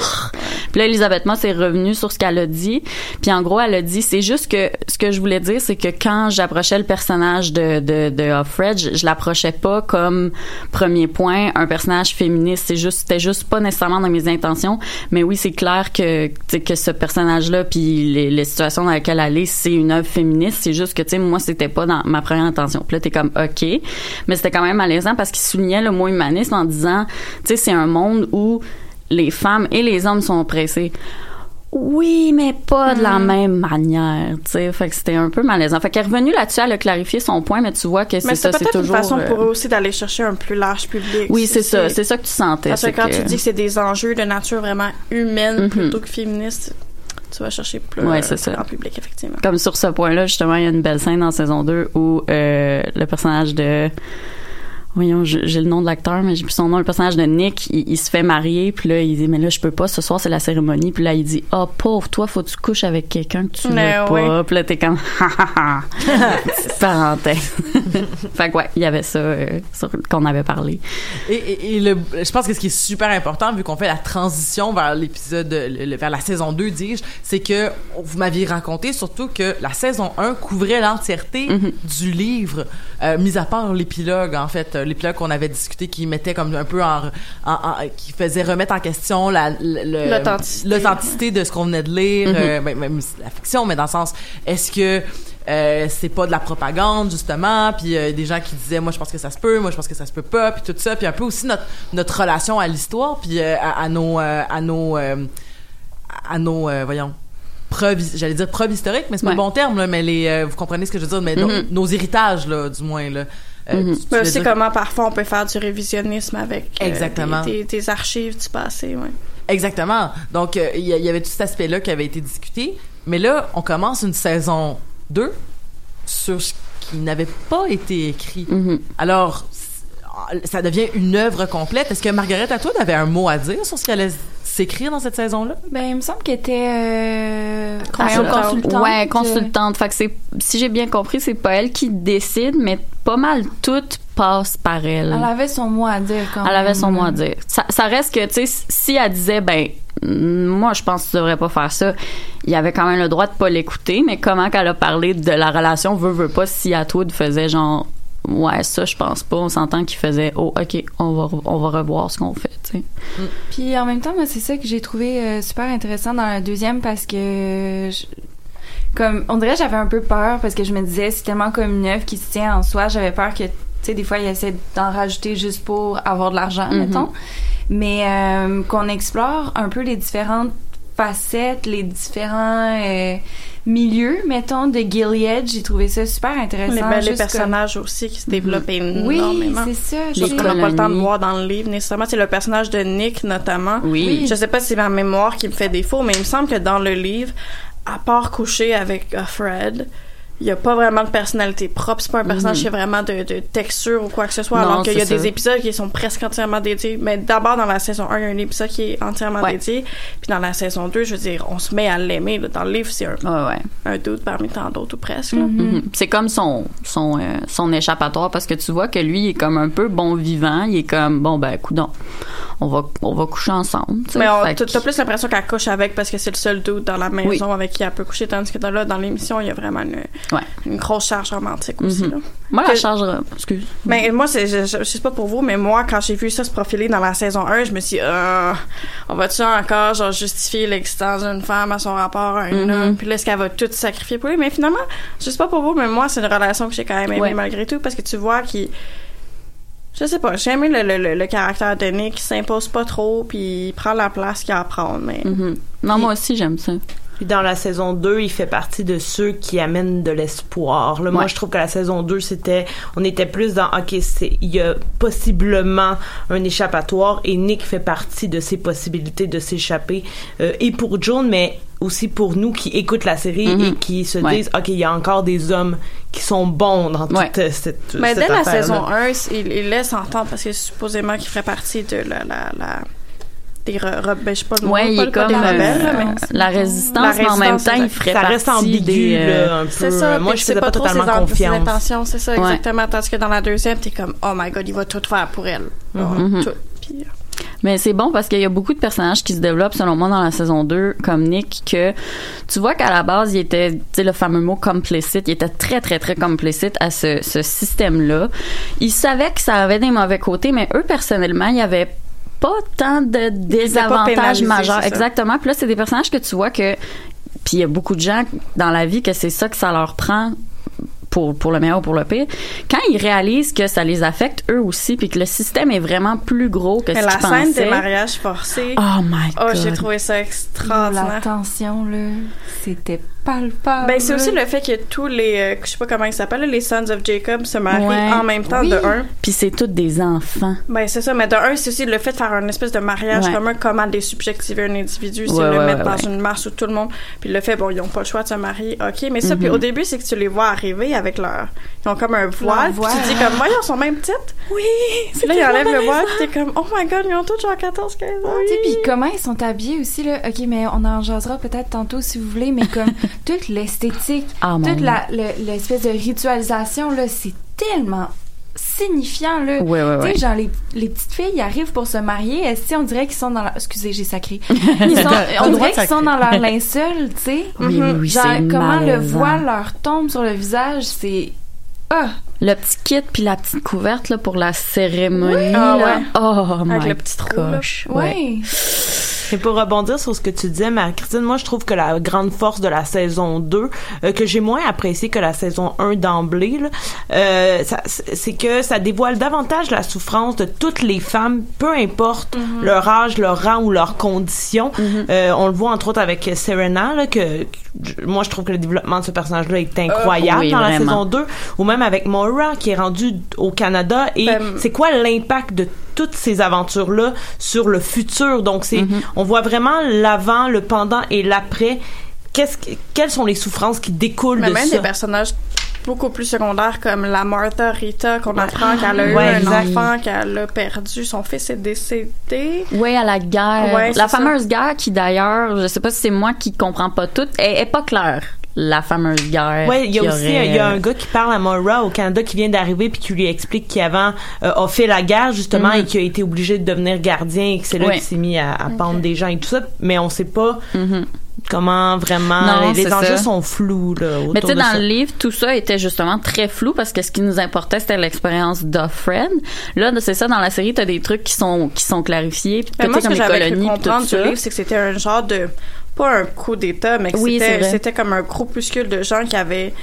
Puis là, Elisabeth Moss est revenue sur ce qu'elle a dit. Puis en gros, elle a dit, c'est juste que ce que je voulais dire, c'est que quand j'approchais le personnage de, de, de je, l'approchais pas comme premier point un personnage féministe. C'est juste, c'était juste pas nécessairement dans mes intentions. Mais oui, c'est clair que, que ce personnage-là, puis les, les situations dans lesquelles elle est, c'est une œuvre féministe. C'est juste que, tu sais, moi, c'était pas dans ma première intention. Puis là, t'es comme, OK. Mais c'était quand même malaisant parce qu'il soulignait le mot humanisme en disant, tu sais, c'est un monde où les femmes et les hommes sont oppressés. Oui, mais pas de la même manière, tu sais. Fait que c'était un peu malaisant. Fait qu'elle est revenue là-dessus, elle a clarifié son point, mais tu vois que c'est ça, c'est peut-être une toujours... façon euh, pour eux aussi d'aller chercher un plus large public. Oui, c'est ça. C'est ça que tu sentais. Parce que quand tu dis que c'est des enjeux de nature vraiment humaine Mhm. plutôt que féministe, tu vas chercher plus Ouais, euh, ça. grand public, effectivement. Comme sur ce point-là, justement, il y a une belle scène dans saison 2 où euh, le personnage de... Voyons, j'ai j'ai le nom de l'acteur, mais j'ai plus son nom. Le personnage de Nick, il, il se fait marier, puis là, il dit, mais là, je peux pas, ce soir, c'est la cérémonie. Puis là, il dit, ah, pauvre, toi, faut que tu couches avec quelqu'un que tu veux pas. ouais. Puis là, t'es comme, ha, ha, ha. Parenthèse. fait que ouais, il y avait ça euh, qu'on avait parlé. Et, et- et le, je pense que ce qui est super important, vu qu'on fait la transition vers l'épisode, vers la saison 2, dis-je, c'est que vous m'aviez raconté surtout que la saison 1 couvrait l'entièreté du livre, euh, mis à part l'épilogue, en fait, l'épilogue qu'on avait discuté qui mettait comme un peu en, en- en- qui faisait remettre en question la, L'authenticité. de ce qu'on venait de lire, Mhm. euh, même, même la fiction, mais dans le sens, est-ce que euh, c'est pas de la propagande justement? Puis euh, des gens qui disaient moi je pense que ça se peut moi je pense que ça se peut pas puis tout ça puis un peu aussi notre notre relation à l'histoire puis euh, à, à nos à nos à nos voyons preuves j'allais dire preuves historiques mais c'est pas Ouais. le bon terme là, mais les vous comprenez ce que je veux dire mais nos- Mhm. nos, héritages là du moins là Euh, Mhm. tu- tu Mais aussi dire- comment parfois on peut faire du révisionnisme avec euh, Exactement. des, des- des archives du passé. Ouais. Exactement. Donc, euh, il y, avait tout cet aspect-là qui avait été discuté. Mais là, on commence une saison 2 sur ce qui n'avait pas été écrit. Alors, c- ça devient une œuvre complète. Est-ce que Margaret, à toi, t'avais un mot à dire sur ce qui allait s'écrire dans cette saison-là? Ben, il me semble qu'elle était euh, Consultante. consultante. Ouais, consultante. Fait que c'est, si j'ai bien compris, c'est pas elle qui décide, mais pas mal tout passe par elle. Elle avait son mot à dire quand Elle avait son mot à dire. Ça, ça reste que, tu sais, si elle disait, ben, mm, moi, je pense que tu devrais pas faire ça, il y avait quand même le droit de pas l'écouter, mais comment qu'elle a parlé de la relation veut, veut pas, si Atwood faisait genre, ouais, ça, je pense pas, on s'entend qu'il faisait, oh, ok, on va, on va revoir ce qu'on fait, tu sais. Puis en même temps, moi, c'est ça que j'ai trouvé euh, super intéressant dans la deuxième parce que. je- comme, on dirait j'avais un peu peur parce que je me disais, c'est tellement comme une œuvre qui se tient en soi. J'avais peur que, tu sais, des fois, il essaie d'en rajouter juste pour avoir de l'argent, Mhm. mettons. Mais euh, qu'on explore un peu les différentes facettes, les différents euh, milieux, mettons, de Gilead. J'ai trouvé ça super intéressant. Les, ben, les personnages comme- aussi qui se développent Oui, énormément. c'est ça. Les qu'on n'a pas le temps de voir dans le livre nécessairement. C'est le personnage de Nick notamment. Oui. Je sais pas si c'est ma mémoire qui me fait défaut, mais il me semble que dans le livre, à part coucher avec Fred, il y a pas vraiment de personnalité propre. C'est pas un personnage Mhm. qui a vraiment de, de texture ou quoi que ce soit. Non, alors qu'il y a des épisodes qui sont presque entièrement dédiés. Mais d'abord, dans la saison 1, il y a un épisode qui est entièrement Ouais. dédié. Puis dans la saison 2, je veux dire, on se met à l'aimer. là. Dans le livre, c'est un, Ouais, ouais. un doute parmi tant d'autres ou presque. là. Mhm. C'est comme son son euh, son échappatoire parce que tu vois que lui il est comme un peu bon vivant, il est comme bon ben coudon, on va on va coucher ensemble. Mais t'as plus l'impression qu'elle couche avec parce que c'est le seul doute dans la maison Oui. avec qui elle peut coucher, tandis que dans, là, dans l'émission, il y a vraiment une, Ouais. une grosse charge romantique aussi. Mhm. là. Moi la Que- charge excuse. Mais moi, c'est, je, je, sais pas pour vous, mais moi, quand j'ai vu ça se profiler dans la saison 1, je me suis dit, euh, on va-tu encore, genre, justifier l'existence d'une femme à son rapport à un Mhm. homme? Puis là, est-ce qu'elle va tout sacrifier pour lui? Mais finalement, je sais pas pour vous, mais moi, c'est une relation que j'ai quand même aimée Ouais. malgré tout, parce que tu vois qu'il, je sais pas, j'ai aimé le, le, le, le caractère de Nick, qui s'impose pas trop, puis il prend la place qu'il a à prendre, mais. Mhm. Non moi aussi j'aime ça. Puis dans la saison 2, il fait partie de ceux qui amènent de l'espoir. Là, Moi, Ouais. je trouve que la saison 2, c'était, on était plus dans, ok, c'est, il y a possiblement un échappatoire et Nick fait partie de ces possibilités de s'échapper. Euh, et pour Joan, mais aussi pour nous qui écoutent la série et qui se Ouais. disent, ok, il y a encore des hommes qui sont bons dans toute euh, cette, Mais cette dès la saison 1, il, il laisse entendre parce que supposément qu'il ferait partie de la. la, la des re, re- ben, je sais pas le Ouais, pas il est pas comme des rebelles, là, euh, mais la résistance, mais en même temps, il ferait Ça reste ambigu, des, euh, un peu. Ça. Moi, je sais faisais pas trop totalement ses am- ses confiance. intentions, c'est ça, Ouais. exactement. Tandis que dans la deuxième, t'es comme, oh my god, il va tout faire pour elle. Mhm. Tout. Puis, euh, Mais c'est bon parce qu'il y a beaucoup de personnages qui se développent, selon moi, dans la saison 2, comme Nick, que tu vois qu'à la base, il était, tu sais, le fameux mot complicite, il était très, très, très complicite à ce, ce système-là. Il savait que ça avait des mauvais côtés, mais eux, personnellement, il y avait pas tant de désavantages majeurs. Exactement. Puis là, c'est des personnages que tu vois que, puis il y a beaucoup de gens dans la vie que c'est ça que ça leur prend pour, pour le meilleur ou pour le pire, quand ils réalisent que ça les affecte eux aussi, puis que le système est vraiment plus gros que mais ce la scène des mariages forcés. Oh my Oh, God. j'ai trouvé ça La extraordinaire. tension, là, c'était Ben, c'est aussi le fait que tous les, euh, je sais pas comment ils s'appellent, les Sons of Jacob se marient Ouais. en même temps Oui. de un. Puis c'est tous des enfants. Ben, c'est ça, mais de un, c'est aussi le fait de faire un espèce de mariage Ouais. commun, comment désubjectiver un individu, c'est Ouais, le ouais, mettre ouais, dans une masse où tout le monde, puis le fait, bon, ils ont pas le choix de se marier, ok, mais ça, puis au début, c'est que tu les vois arriver avec leur, ils ont comme un voile, puis tu te dis comme, voyons, ils sont même petites. Oui, Puis là, ils enlèvent le voile, puis t'es comme, oh my god, ils ont tous genre 14, 15 ans. Tu sais, puis comment ils sont habillés aussi, là? OK, mais on en jasera peut-être tantôt si vous voulez, mais comme toute l'esthétique, Ah, toute la, le- l'espèce de ritualisation, là, c'est tellement signifiant, là. Ouais, ouais, Tu sais, genre, les, les petites filles ils arrivent pour se marier, est-ce que on dirait qu'ils sont dans leur... Excusez, j'ai sacré. Ils sont, T'as on dirait qu'ils sont dans leur linceul, tu sais. Oui, oui, oui, Genre, comment le voile leur tombe sur le visage, c'est... Ah! Le petit kit puis la petite couverte là pour la cérémonie. Ah là. ouais. Oh Avec my le petit trou, là. gosh. Ouais. Et pour rebondir sur ce que tu disais, Marie-Christine, moi, je trouve que la grande force de la saison 2, euh, que j'ai moins apprécié que la saison 1 d'emblée, là, euh, c'est que ça dévoile davantage la souffrance de toutes les femmes, peu importe Mhm. leur âge, leur rang ou leur condition. Euh, on le voit entre autres avec Serena, là, que, que- moi, je trouve que le développement de ce personnage-là est incroyable oui, dans la saison 2, ou même avec Moira, qui est rendue au Canada, et Ben, c'est quoi l'impact de toutes ces aventures-là sur le futur. Donc, c'est, on voit vraiment l'avant, le pendant et l'après. Qu'est-ce que- quelles sont les souffrances qui découlent Mais de même ça? des personnages beaucoup plus secondaires comme la Martha Rita qu'on apprend qu'elle a eu Ouais, un exact. enfant qu'elle a perdu son fils est décédé Oui, à la guerre. Ouais, la ça. fameuse guerre qui d'ailleurs, je sais pas si c'est moi qui comprends pas tout, est, est pas claire. La fameuse guerre. Ouais, il y a aussi aurait- il y a un gars qui parle à Moira au Canada qui vient d'arriver puis qui lui explique qu'il avant euh, a fait la guerre justement Mhm. et qui a été obligé de devenir gardien et que c'est là Ouais. qu'il s'est mis à, à pendre des gens et tout ça, mais on sait pas Mhm. comment vraiment Non, les, enjeux ça. sont flous là autour Mais tu sais, dans ça. le livre, tout ça était justement très flou parce que ce qui nous importait, c'était l'expérience d'Offred. Là, c'est ça, dans la série, t'as des trucs qui sont, qui sont clarifiés, puis moi ce comme que j'avais cru comprendre du livre c'est que c'était un genre de pas un coup d'état mais Oui, c'était comme un groupuscule de gens qui avaient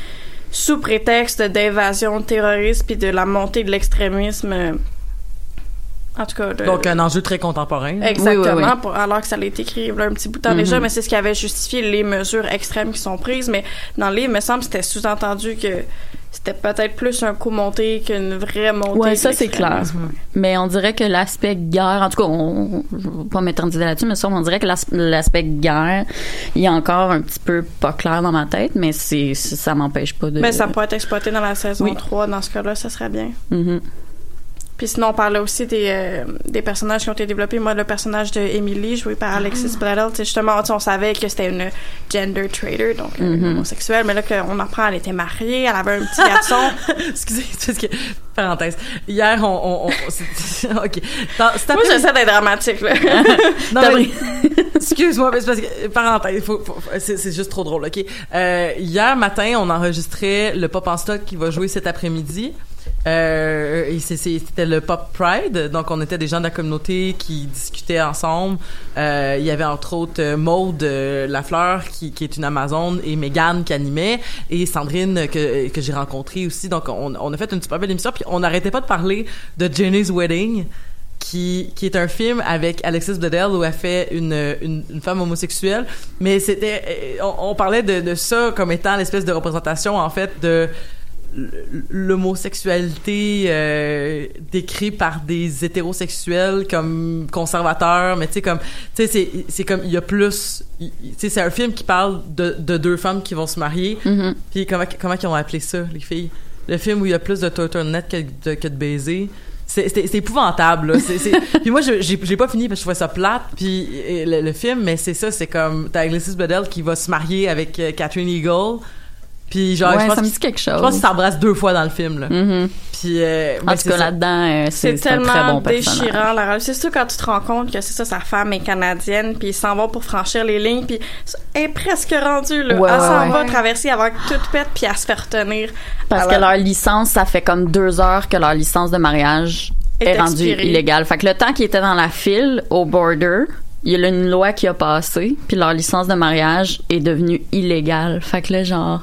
sous prétexte d'invasion terroriste puis de la montée de l'extrémisme en tout cas Donc, un enjeu très contemporain. Exactement, Oui, oui, oui. pour- alors que ça a été écrit là, un petit bout de temps Mhm. déjà, mais c'est ce qui avait justifié les mesures extrêmes qui sont prises. Mais dans le livre, il me semble que c'était sous-entendu que c'était peut-être plus un coup monté qu'une vraie montée. De ça c'est clair. Mais on dirait que l'aspect guerre, en tout cas, on, je vais pas m'éterniser là-dessus, mais ça, on dirait que l'as- l'aspect guerre, il est encore un petit peu pas clair dans ma tête, mais c'est, ça m'empêche pas de. Mais ça pourrait être exploité dans la saison Oui. 3, dans ce cas-là, ça serait bien. Mhm. Puis sinon, on parlait aussi des, euh, des personnages qui ont été développés. Moi, le personnage de Emily, joué par Alexis Ah. Bledel, justement, on savait que c'était une gender trader, donc euh, Mhm. homosexuelle, mais là, qu'on apprend, elle était mariée, elle avait un petit garçon. Excusez, parce que parenthèse. Hier, on, on, on c'est- ok. Moi, j'essaie d'être dramatique, là. Non, mais- excuse-moi, mais c'est parce que parenthèse, faut, faut- c'est, c'est juste trop drôle, ok. Euh, hier matin, on enregistrait le pop en stock qui va jouer cet après-midi. Euh, c'était le Pop Pride, donc on était des gens de la communauté qui discutaient ensemble. Euh, il y avait entre autres euh, Maude euh, Lafleur qui, est une Amazone et Megan qui animait et Sandrine que, que j'ai rencontrée aussi. Donc on, on a fait une super belle émission puis on n'arrêtait pas de parler de Jenny's Wedding qui qui est un film avec Alexis Bledel où elle fait une une, femme homosexuelle, mais c'était on, parlait de ça comme étant l'espèce de représentation en fait de l'homosexualité euh, décrite par des hétérosexuels comme conservateurs mais tu sais comme tu sais c'est c'est comme il y a plus tu sais c'est un film qui parle de, de deux femmes qui vont se marier Mhm. puis comment comment ils ont appelé ça les filles? Le film où il y a plus de turtleneck que de, que de baisers c'est épouvantable là. Puis moi j'ai pas fini parce que je trouvais ça plate puis euh, le, le film mais c'est ça c'est comme t'as Alexis Bledel qui va se marier avec euh, Catherine Eagle puis genre Ouais, je pense ça me dit quelque je pense chose. qu'ils s'embrassent deux fois dans le film là Mhm. puis euh, En mais tout c'est cas, là-dedans, euh, c'est C'est c'est un très tellement bon déchirant, la. C'est sûr quand tu te rends compte que c'est ça, sa femme est canadienne, puis ils s'en vont pour franchir les lignes, puis elle est presque rendue, là. Ouais, elle s'en ouais. va traverser avant que tout pète, puis elle se fait retenir. Parce Alors- que leur licence, ça fait comme deux heures que leur licence de mariage Est est, rendue illégale. Fait que le temps qu'ils étaient dans la file au border, il y a une loi qui a passé, puis leur licence de mariage est devenue illégale. Fait que là, genre,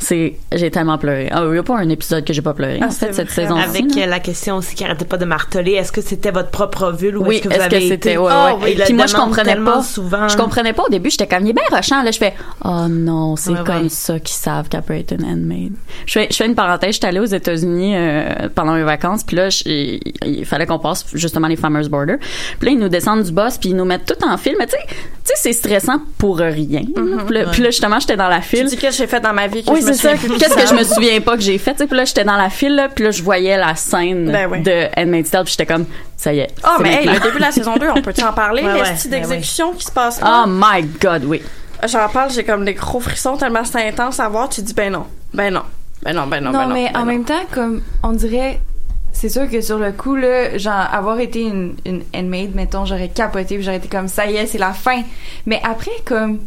c'est, j'ai tellement pleuré. Ah, il y a pas un épisode que j'ai pas pleuré. Ah, en fait, cette saison Avec euh, la question aussi qui arrêtait pas de marteler, est-ce que c'était votre propre ovule ou oui, est-ce que vous avez c'était été... ouais, ouais. oui, Puis moi je comprenais pas. souvent. Je comprenais pas au début, j'étais comme il est bien rushant là, je fais oh non, c'est Ouais, comme ouais. ça qu'ils savent qu'elle peut être une handmaid. Je fais je fais une parenthèse, j'étais allée aux États-Unis euh, pendant mes vacances, puis là je- il, il fallait qu'on passe justement les Farmers Border. Puis là ils nous descendent du boss, puis ils nous mettent tout en fil, mais tu sais, tu sais c'est stressant pour rien. là. Puis là, puis là, justement j'étais dans la Tu file. dis que j'ai fait dans ma vie que Oui, je c'est ça. Qu'est-ce que je me souviens pas que j'ai fait, tu sais, puis là j'étais dans la file là, puis là je voyais la scène Ben ouais. de Handmaid's Tale, puis j'étais comme ça y est. Ah, c'est mais hey, le début de la saison 2, on peut-tu en parler? Ouais, les ouais, ben d'exécution qui se passent Oh là? my god, oui. J'en parle, j'ai comme des gros frissons tellement c'est intense à voir. Tu dis, ben non, ben non, ben non, ben non, Non, ben non. mais ben en non. même temps, comme on dirait, c'est sûr que sur le coup, là, genre, avoir été une, une handmaid, mettons, j'aurais capoté, puis j'aurais été comme ça y est, c'est la fin. Mais après, comme,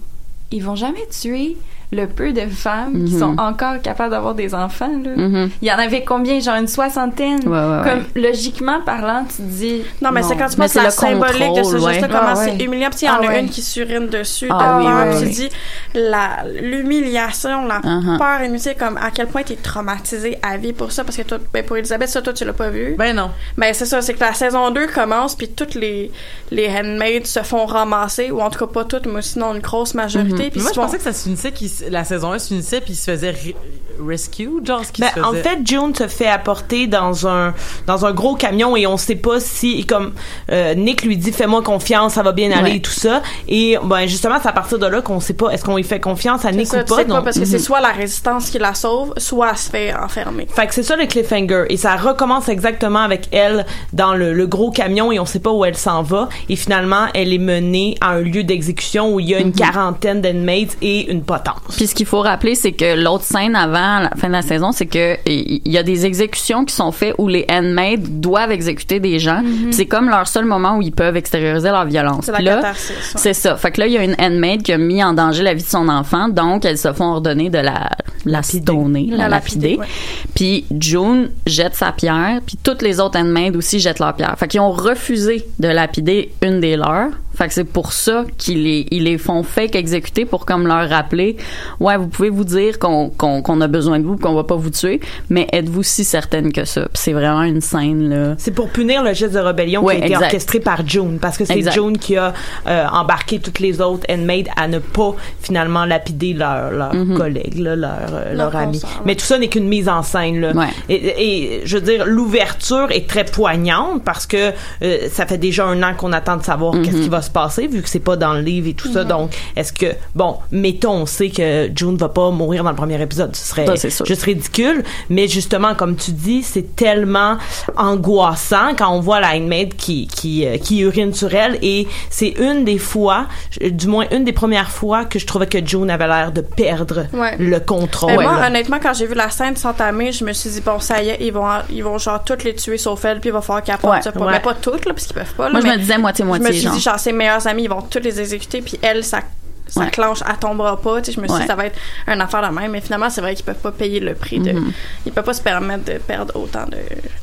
ils vont jamais tuer le peu de femmes qui Mhm. sont encore capables d'avoir des enfants, là. Mhm. Il y en avait combien? Genre une soixantaine? Ouais, ouais, ouais. Comme, logiquement parlant, tu te dis. Non, mais c'est quand tu penses c'est la le symbolique de ce geste-là, comment Ah, c'est humiliant. Puis il y en Ah, a ouais. une qui surine dessus, Ah, oui, oui, Tu dis, la, l'humiliation, la Uh-huh. peur inutile, comme à quel point t'es traumatisé à vie pour ça, parce que toi, ben, pour Elisabeth, ça, toi, tu l'as pas vu. ben non Ben, c'est ça, c'est que la saison 2 commence, puis toutes les, les handmaids se font ramasser, ou en tout cas pas toutes, mais sinon une grosse majorité. Mais Puis moi, je pensais que ça se finissait, qu'il s- la saison 1 se finissait, puis il se faisait re- rescue, genre, ce qui Ben, se faisait. en fait, June se fait apporter dans un dans un gros camion et on sait pas si comme euh, Nick lui dit fais-moi confiance, ça va bien aller Ouais. et tout ça et ben justement c'est à partir de là qu'on sait pas est-ce qu'on lui fait confiance à Nick ça, ou pas sais pas, donc- parce que c'est Mhm. soit la résistance qui la sauve, soit elle se fait enfermer. Fait que c'est ça le cliffhanger et ça recommence exactement avec elle dans le, le gros camion et on sait pas où elle s'en va et finalement elle est menée à un lieu d'exécution où il y a une quarantaine d'enmates et une potence. Puis ce qu'il faut rappeler, c'est que l'autre scène avant la fin de la saison, c'est que il y a des exécutions qui sont faites où les handmaids doivent exécuter des gens. Puis C'est comme leur seul moment où ils peuvent extérioriser leur violence. La ouais. c'est ça. Fait que là, il y a une handmaid qui a mis en danger la vie de son enfant, donc elles se font ordonner de la la stonner, la, La lapider. lapider, ouais. Puis June jette sa pierre, puis toutes les autres handmaids aussi jettent leur pierre. Fait qu'ils ont refusé de lapider une des leurs. Fait que c'est pour ça qu'ils les, ils les font fake exécuter pour comme leur rappeler, ouais, vous pouvez vous dire qu'on a besoin de vous, qu'on va pas vous tuer, mais êtes-vous si certaine que ça? Puis c'est vraiment une scène là. C'est pour punir le geste de rébellion Ouais, qui a été exact. orchestré par June, parce que c'est. June qui a euh, embarqué toutes les autres handmaids à ne pas finalement lapider leurs leur Mhm. collègues, là, leurs euh, Leur amis. consort, ouais. Mais tout ça n'est qu'une mise en scène. Là. Ouais. Et, et je veux dire, l'ouverture est très poignante parce que euh, ça fait déjà un an qu'on attend de savoir qu'est-ce Mhm. qui va se passer vu que c'est pas dans le livre et tout ça. Donc, est-ce que bon, mettons, on sait que June va pas mourir dans le premier épisode, ce serait Ça, sûr. juste ridicule. Mais justement, comme tu dis, c'est tellement angoissant quand on voit la handmaid qui qui euh, qui urine sur elle et c'est une des fois, euh, du moins une des premières fois que je trouvais que June avait l'air de perdre Ouais. le contrôle. Ben, moi, là. honnêtement, quand j'ai vu la scène s'entamer, je me suis dit, bon, ça y est, ils vont, ils vont genre toutes les tuer sauf elle, puis il va falloir qu'elle porte Ouais. ça. Pas, Ouais. mais pas toutes, là, parce qu'ils peuvent pas. Là, Moi je mais me disais moitié je me suis genre. dit, genre, ses meilleurs amis, ils vont toutes les exécuter, puis elle, ça, ça Ouais. clenche, elle tombera pas. Tu sais, je me suis Ouais. dit, ça va être une affaire de même. Mais finalement, c'est vrai qu'ils peuvent pas payer le prix de. Mhm. Ils peuvent pas se permettre de perdre autant de.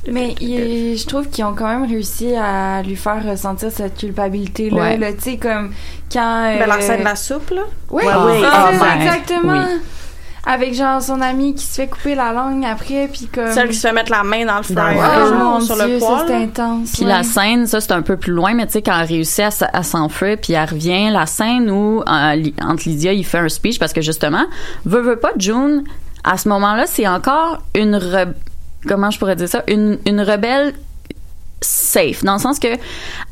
de- Mais de- de- il- je trouve qu'ils ont quand même réussi à lui faire ressentir cette culpabilité-là. Ouais. là, Tu sais, comme quand. Ben, la euh, scène de la soupe, là. Oui, oui. Ah, c'est ben, exactement. oui. Avec genre son ami qui se fait couper la langue après puis comme Celle qui se fait mettre la main dans le le fryer, genre, Oh, sur mon le Dieu, ça, poêle. c'était intense. Puis ouais. la scène, ça c'est un peu plus loin, mais tu sais quand elle réussit à, s- à s'enfuir, puis elle revient, la scène où euh, entre Lydia il fait un speech parce que justement, veut veut pas June, à ce moment-là c'est encore une re- comment je pourrais dire ça, une une rebelle safe dans le sens que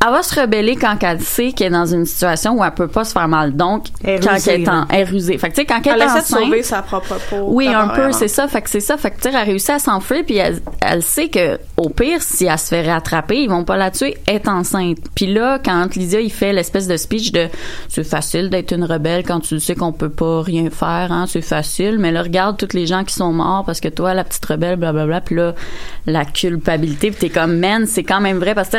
elle va se rebeller quand elle sait qu'elle est dans une situation où elle peut pas se faire mal donc Elle quand rusée, elle est en elle rusée fait que tu sais quand elle, Elle est de enceinte sauver sa propre peau. oui, un peu, c'est ça. Fait que c'est ça. Fait que, tu sais, elle a réussi à s'enfuir, puis elle, elle sait que, au pire, si elle se fait rattraper, ils vont pas la tuer, elle est enceinte. Puis là, quand Lydia, il fait l'espèce de speech de, c'est facile d'être une rebelle quand tu sais qu'on peut pas rien faire, hein, c'est facile. Mais là, regarde tous les gens qui sont morts parce que toi, la petite rebelle, blablabla, puis là, la culpabilité, puis t'es comme, man, c'est quand même vrai, parce que,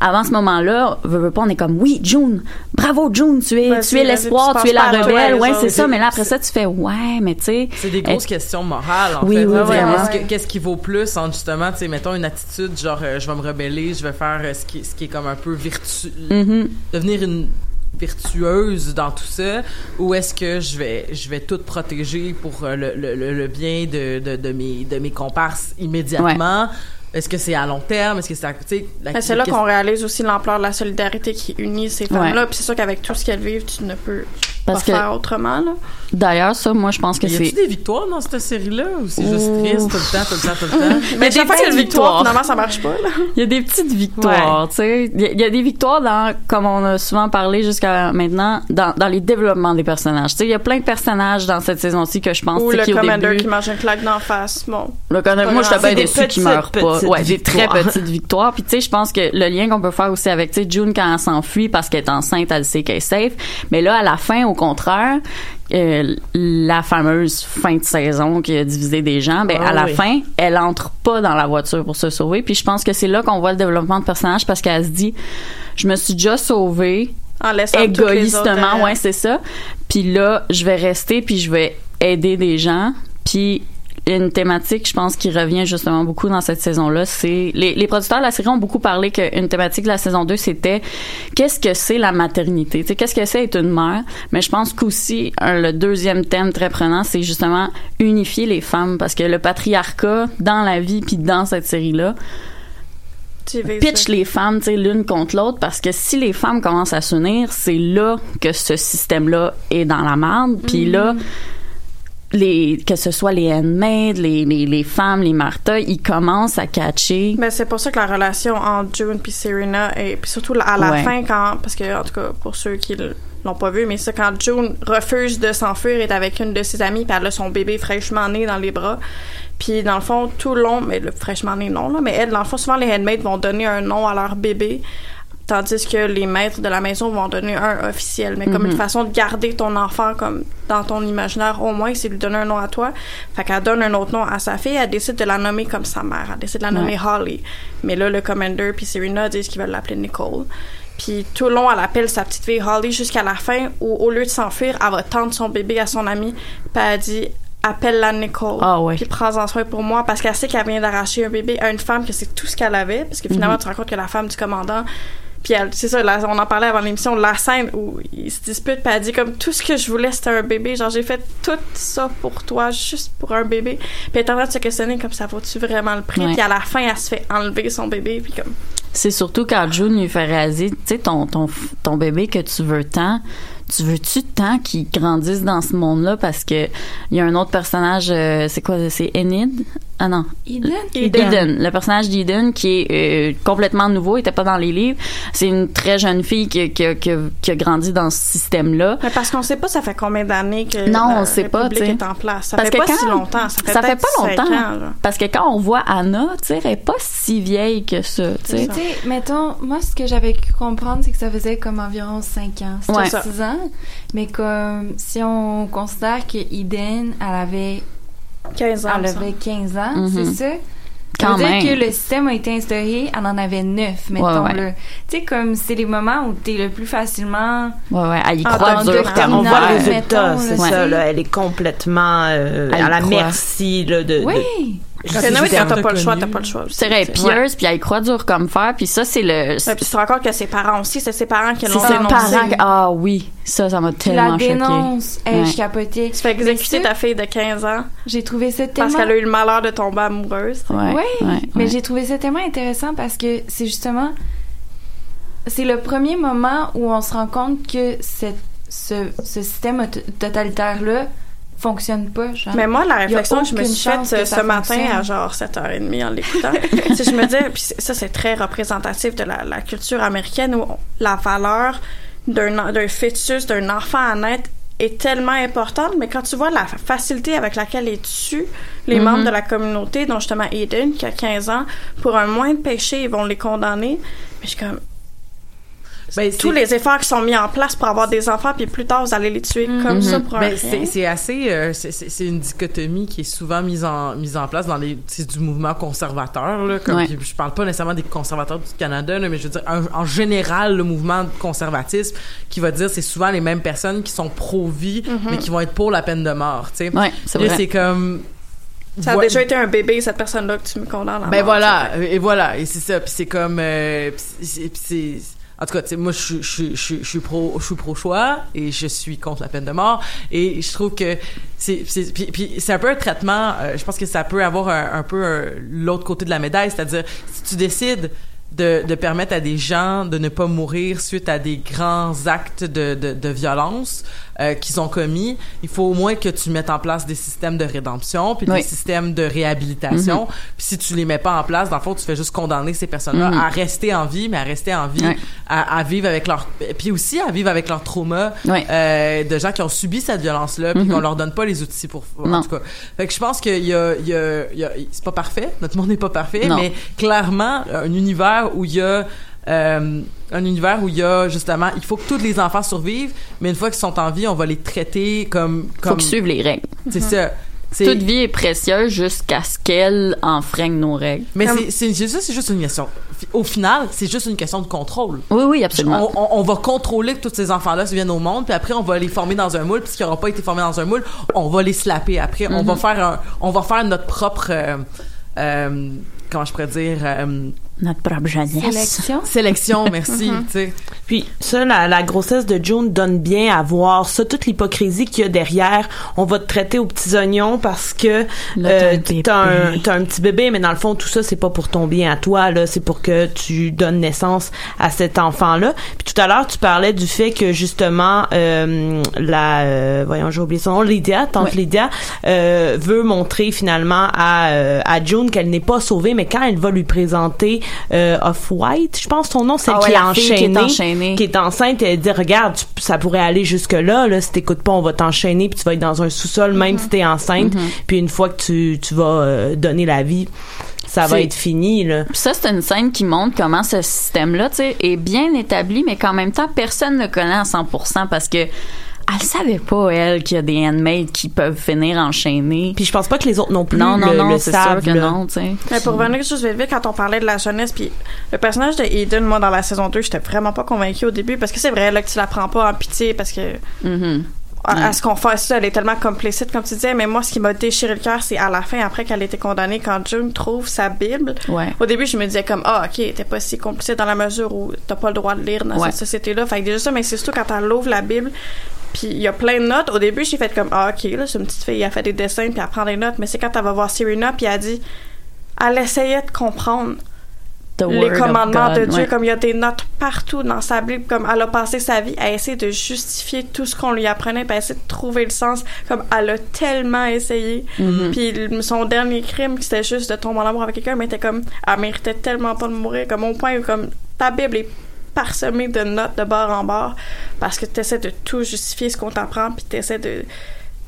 avant ce moment-là, veux, veux pas, on est comme, oui, June, bravo, June, tu es, tu es l'espoir, tu tu es la rebelle, ouais, c'est ça. Mais là, après ça, tu fais, ouais, mais tu sais. C'est des grosses questions morales, en Oui, fait. oui, ouais, vraiment. Qu'est-ce, que- qu'est-ce qui vaut plus justement, tu sais, mettons une attitude genre, euh, je vais me rebeller, je vais faire euh, ce, qui, ce qui est comme un peu vertu... Mhm. devenir une vertueuse dans tout ça ou est-ce que je vais je vais tout protéger pour euh, le, le, le- le bien de, de, de mes de mes comparses immédiatement? Est-ce que c'est à long terme? Est-ce que c'est à, tu sais, la- Mais c'est là qu'on réalise aussi l'ampleur de la solidarité qui unit ces femmes-là. Ouais. Puis c'est sûr qu'avec tout ce qu'elles vivent, tu ne peux Parce pas que- faire autrement. Là. D'ailleurs, ça, moi, je pense que y a-tu c'est. des victoires dans cette série-là ou c'est juste triste tout le temps tout le temps tout le temps Mais des y a petites une victoire, victoires. finalement, ça marche pas. Là. Il y a des petites victoires, tu sais. Il y, a- y a des victoires dans, comme on a souvent parlé jusqu'à maintenant, dans, dans les développements des personnages. Tu sais, il y a plein de personnages dans cette saison-ci que je pense Ou le qui commander début. qui mange une claque d'en face. Bon. Le Commander- pas moi, grave. j'étais bien C'est des déçue qu'il meure pas. Ouais, des très petites victoires. Puis tu sais, je pense que le lien qu'on peut faire aussi avec, tu sais, June quand elle s'enfuit parce qu'elle est enceinte, elle sait qu'elle est safe. Mais là, à la fin, au contraire, euh, la fameuse fin de saison qui a divisé des gens, ben Ah à la oui. fin, elle entre pas dans la voiture pour se sauver. Puis je pense que c'est là qu'on voit le développement de personnage parce qu'elle se dit, je me suis déjà sauvée En laissant toutes les autres égoïstement, ouais, c'est ça. Puis là, je vais rester puis je vais aider des gens. Puis une thématique, je pense, qui revient justement beaucoup dans cette saison-là, c'est les, les producteurs de la série ont beaucoup parlé qu'une thématique de la saison 2, c'était qu'est-ce que c'est la maternité, qu'est-ce que c'est être une mère? Mais je pense qu'aussi un- le deuxième thème très prenant, c'est justement unifier les femmes parce que le patriarcat dans la vie puis dans cette série-là pitch ça. les femmes tu l'une contre l'autre parce que si les femmes commencent à s'unir, c'est là que ce système-là est dans la merde. Puis là, les, que ce soit les handmaids, les, les, les femmes, les Martha, ils commencent à catcher. Mais c'est pour ça que la relation entre June puis Serena et puis surtout à la Ouais. fin quand parce que en tout cas pour ceux qui l'ont pas vu mais ça quand June refuse de s'enfuir est avec une de ses amies puis elle a son bébé fraîchement né dans les bras puis dans le fond tout le long mais le fraîchement né non là mais elle dans le fond souvent les handmaids vont donner un nom à leur bébé tandis que les maîtres de la maison vont donner un officiel mais comme Mhm. une façon de garder ton enfant comme dans ton imaginaire au moins c'est lui donner un nom à toi fait qu'elle donne un autre nom à sa fille elle décide de la nommer comme sa mère elle décide de la nommer Ouais. Holly mais là le commander puis Serena disent qu'ils veulent l'appeler Nicole puis tout le long elle appelle sa petite fille Holly jusqu'à la fin où au lieu de s'enfuir elle va tendre son bébé à son ami puis elle dit appelle-la Nicole Ah ouais. puis prends-en soin pour moi parce qu'elle sait qu'elle vient d'arracher un bébé à une femme que c'est tout ce qu'elle avait parce que finalement Mhm. tu te rends compte que la femme du commandant puis elle, c'est ça, on en parlait avant l'émission, la scène où ils se disputent, puis elle dit comme tout ce que je voulais c'était un bébé, genre j'ai fait tout ça pour toi, juste pour un bébé. Puis elle est en train de se questionner comme ça vaut-tu vraiment le prix, Ouais. puis à la fin elle se fait enlever son bébé, puis comme C'est surtout quand June lui fait réaliser, tu sais, ton, ton, ton bébé que tu veux tant, tu veux-tu tant qu'il grandisse dans ce monde-là? Parce que il y a un autre personnage, euh, c'est quoi, c'est Enid? Ah non. Eden? Eden. Le personnage d'Eden qui est euh, complètement nouveau, il était pas dans les livres. C'est une très jeune fille qui, qui, qui, qui a grandi dans ce système-là. Mais parce qu'on sait pas ça fait combien d'années que Non, la on sait pas, est en place. Ça Parce fait que pas quand- si longtemps, ça fait, ça fait pas longtemps. ans. Parce que quand on voit Anna, tu sais, elle est pas si vieille que ça, tu sais. Mettons, moi, ce que j'avais cru comprendre, c'est que ça faisait comme environ 5 ans. C'était Ouais. 6 ans. Mais comme, si on considère que Eden, elle avait 15 ans. Elle avait 15 ans, Mhm. c'est ça? Ça Quand veut dire même. que le système a été instauré, elle en avait 9, mettons, ouais. là. Tu sais, comme c'est les moments où t'es le plus facilement... Ouais, ouais, elle y croit dur On voit le résultat, c'est ça. Là, elle est complètement euh, Elle à la croit. merci là, de, de- Oui! C'est quand t'as pas le choix, t'as pas le choix. C'est vrai, pieuse, puis elle croit dur comme fer, puis ça, c'est le... Puis tu te rends compte que ses parents aussi, c'est ses parents qui C'est l'ont ses dénoncé. parents... Ah oui, ça, ça m'a tellement la choqué. dénonces. Hey, Ouais. Je capotais. Tu fais exécuter ta fille de 15 ans. J'ai trouvé ça Parce tellement... qu'elle a eu le malheur de tomber amoureuse. Ouais, mais ouais. j'ai trouvé ça tellement intéressant parce que c'est justement c'est le premier moment où on se rend compte que cette, ce, ce système auto- totalitaire là fonctionne pas genre. Mais moi, la réflexion que je me suis faite euh, ce matin à genre 7h30 en l'écoutant, c'est je me disais, puis ça c'est très représentatif de la, la culture américaine où la valeur d'un fœtus, d'un enfant à naître est tellement importante, mais quand tu vois la facilité avec laquelle ils tuent les Mhm. membres de la communauté, dont justement Aiden, qui a 15 ans, pour un moindre péché, ils vont les condamner. Mais je suis comme... Ben, tous les efforts qui sont mis en place pour avoir des enfants, puis plus tard, vous allez les tuer comme ça pour un Ben, c'est c'est assez euh, c'est- c'est c'est une dichotomie qui est souvent mise en mise en place dans les c'est du mouvement conservateur là comme Ouais. puis je parle pas nécessairement des conservateurs du Canada là, mais je veux dire en, en général le mouvement conservatisme qui va dire c'est souvent les mêmes personnes qui sont pro vie Mhm. mais qui vont être pour la peine de mort tu sais Ouais, c'est Puis là, vrai. c'est comme Ça a Ouais. déjà été un bébé, cette personne-là, que tu me condamnes à Ben mort, voilà, et voilà, et c'est ça, puis c'est comme, euh, puis c'est- puis c'est, en tout cas, moi, je suis- pro, je suis pro choix et je suis contre la peine de mort, et je trouve que c'est, puis, c'est un peu un traitement. euh, je pense que ça peut avoir un, peu l'autre côté de la médaille, c'est-à-dire si tu décides de, de permettre à des gens de ne pas mourir suite à des grands actes de, de, de violence euh, qu'ils ont commis, il faut au moins que tu mettes en place des systèmes de rédemption puis Oui. des systèmes de réhabilitation. Mhm. Puis si tu les mets pas en place, dans le fond, tu fais juste condamner ces personnes-là Mhm. à rester en vie, mais à rester en vie, à, à vivre avec leur... Puis aussi à vivre avec leur trauma euh, de gens qui ont subi cette violence-là, puis Mhm. qu'on leur donne pas les outils pour... En Non. tout cas. Fait que je pense qu'il y a... Il y a, y a- c'est pas parfait, notre monde n'est pas parfait, Non. mais clairement, un univers où il y a... euh, un univers où il y a justement il faut que tous les enfants survivent mais une fois qu'ils sont en vie on va les traiter comme Faut comme qu'ils suivent les règles. c'est ça C'est- Toute vie est précieuse jusqu'à ce qu'elle enfreigne nos règles. Mais c'est, ça, c'est juste une question. Au final, c'est juste une question de contrôle. Oui, oui, absolument. On, on- on va contrôler que tous ces enfants-là se viennent au monde, puis après, on va les former dans un moule, puis ce qui n'aura pas été formé dans un moule, on va les slapper après. On va faire un, on va faire notre propre, euh, euh, comment je pourrais dire, euh, Notre propre jeunesse. Sélection. sélection, merci, Mhm. tu sais. Puis ça, la, la grossesse de June donne bien à voir ça, toute l'hypocrisie qu'il y a derrière. On va te traiter aux petits ognons parce que euh, t'as un un petit bébé, mais dans le fond, tout ça, c'est pas pour ton bien à toi, là, c'est pour que tu donnes naissance à cet enfant-là. Puis tout à l'heure, tu parlais du fait que justement, euh, la, euh, voyons, j'ai oublié son nom, Lydia, tante Ouais. Lydia, euh, veut montrer finalement à, euh, à June qu'elle n'est pas sauvée, mais quand elle va lui présenter euh, Off-White, je pense son nom, celle Ah ouais, qui, est qui enchaînée, qui est enceinte, elle dit regarde, tu- ça pourrait aller jusque là, là, si t'écoutes pas, on va t'enchaîner, puis tu vas être dans un sous-sol, même si t'es enceinte, Mhm. puis une fois que tu, tu vas euh, donner la vie, ça va être fini, là. Puis ça, c'est une scène qui montre comment ce système-là, tu sais, est bien établi, mais qu'en même temps, personne ne connaît à 100% parce que elle savait pas, elle, qu'il y a des handmaids qui peuvent finir enchaînés. Puis je pense pas que les autres non plus Non, non, le, non, c'est sûr que là. non, tu sais. Mais pour revenir juste vite vite, quand on parlait de la jeunesse, puis le personnage de Aiden, moi, dans la saison 2, j'étais vraiment pas convaincue au début, parce que c'est vrai, là, que tu la prends pas en pitié, parce que Mhm. à, à Ouais. ce qu'on fait ça, elle est tellement complicite, comme tu disais, mais moi, ce qui m'a déchiré le cœur, c'est à la fin, après qu'elle ait été condamnée, quand June trouve sa Bible. Ouais. Au début, je me disais comme, ah, ok, t'es pas si complicite dans la mesure où t'as pas le droit de lire dans Ouais. cette société-là. Fait que déjà ça, mais c'est surtout quand elle ouvre la Bible, puis il y a plein de notes. Au début, j'ai fait comme, ah, ok, là, c'est une petite fille, elle fait des dessins, puis elle prend des notes, mais c'est quand elle va voir Serena, puis elle dit, elle essayait de comprendre The les commandements de Dieu, ouais. comme il y a des notes partout dans sa Bible, comme elle a passé sa vie à essayer de justifier tout ce qu'on lui apprenait, puis à essayer de trouver le sens, comme elle a tellement essayé. Mhm. Puis son dernier crime, c'était juste de tomber en amour avec quelqu'un, mais était comme, elle méritait tellement pas de mourir, comme au point où comme ta Bible est parsemée de notes de bord en bord, parce que tu essaies de tout justifier ce qu'on t'apprend, puis tu essaies de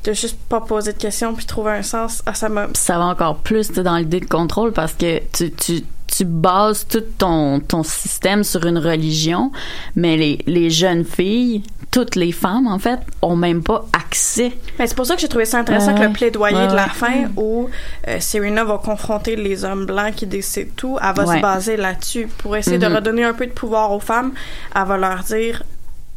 de juste pas poser de questions puis trouver un sens. À ça m'a Puis ça va encore plus dans l'idée de contrôle parce que tu, tu, tu bases tout ton, ton système sur une religion, mais les, les jeunes filles, toutes les femmes, en fait, ont même pas accès. Mais c'est pour ça que j'ai trouvé ça intéressant que le plaidoyer de la fin où euh, Serena va confronter les hommes blancs qui décident tout, elle va Ouais. se baser là-dessus pour essayer de redonner un peu de pouvoir aux femmes. Elle va leur dire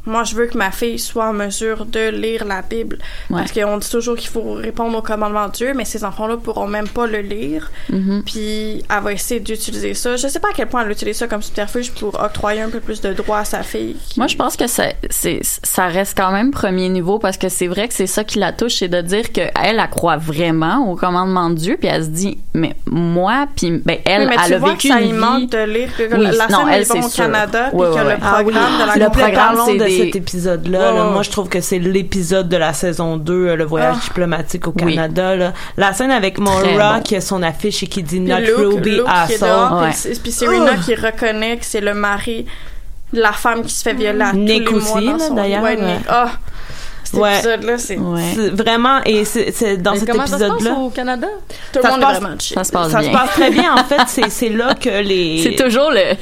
moi, je veux que ma fille soit en mesure de lire la Bible. Ouais. Parce qu'on dit toujours qu'il faut répondre au commandement de Dieu, mais ces enfants-là pourront même pas le lire. Mhm. Puis elle va essayer d'utiliser ça. Je sais pas à quel point elle utilise ça comme subterfuge pour octroyer un peu plus de droits à sa fille. Moi, je pense que ça, c'est, ça reste quand même premier niveau parce que c'est vrai que c'est ça qui la touche, c'est de dire qu'elle, elle croit vraiment au commandement de Dieu, puis elle se dit, mais moi, puis ben, elle, Oui, mais elle tu a vois vécu que ça une vie. manque de lire. que Oui, la la non, scène, elle, c'est au sûr. Canada, puis Ouais, que ouais, le programme Ah oui, de la le programme c'est de des- cet épisode-là, là, Ouais, ouais. moi je trouve que c'est l'épisode de la saison 2, euh, le voyage Ah. diplomatique au Oui. Canada. Là. La scène avec bon. qui a son affiche et qui dit Puis Not Luke, Ruby est asshole. puis, Serena Oh. qui reconnaît que c'est le mari de la femme qui se fait violer à Nick tous les mois aussi, dans son d'ailleurs, Ouais. Ah, cet Ouais. épisode-là, c'est... Vraiment, et c'est dans Mais cet comment ça se passe épisode-là. au Canada? Tout le Ça monde se est passe- vraiment chill. Ça se passe Ça bien. se passe très bien, en fait. C'est c'est là que les. C'est toujours le.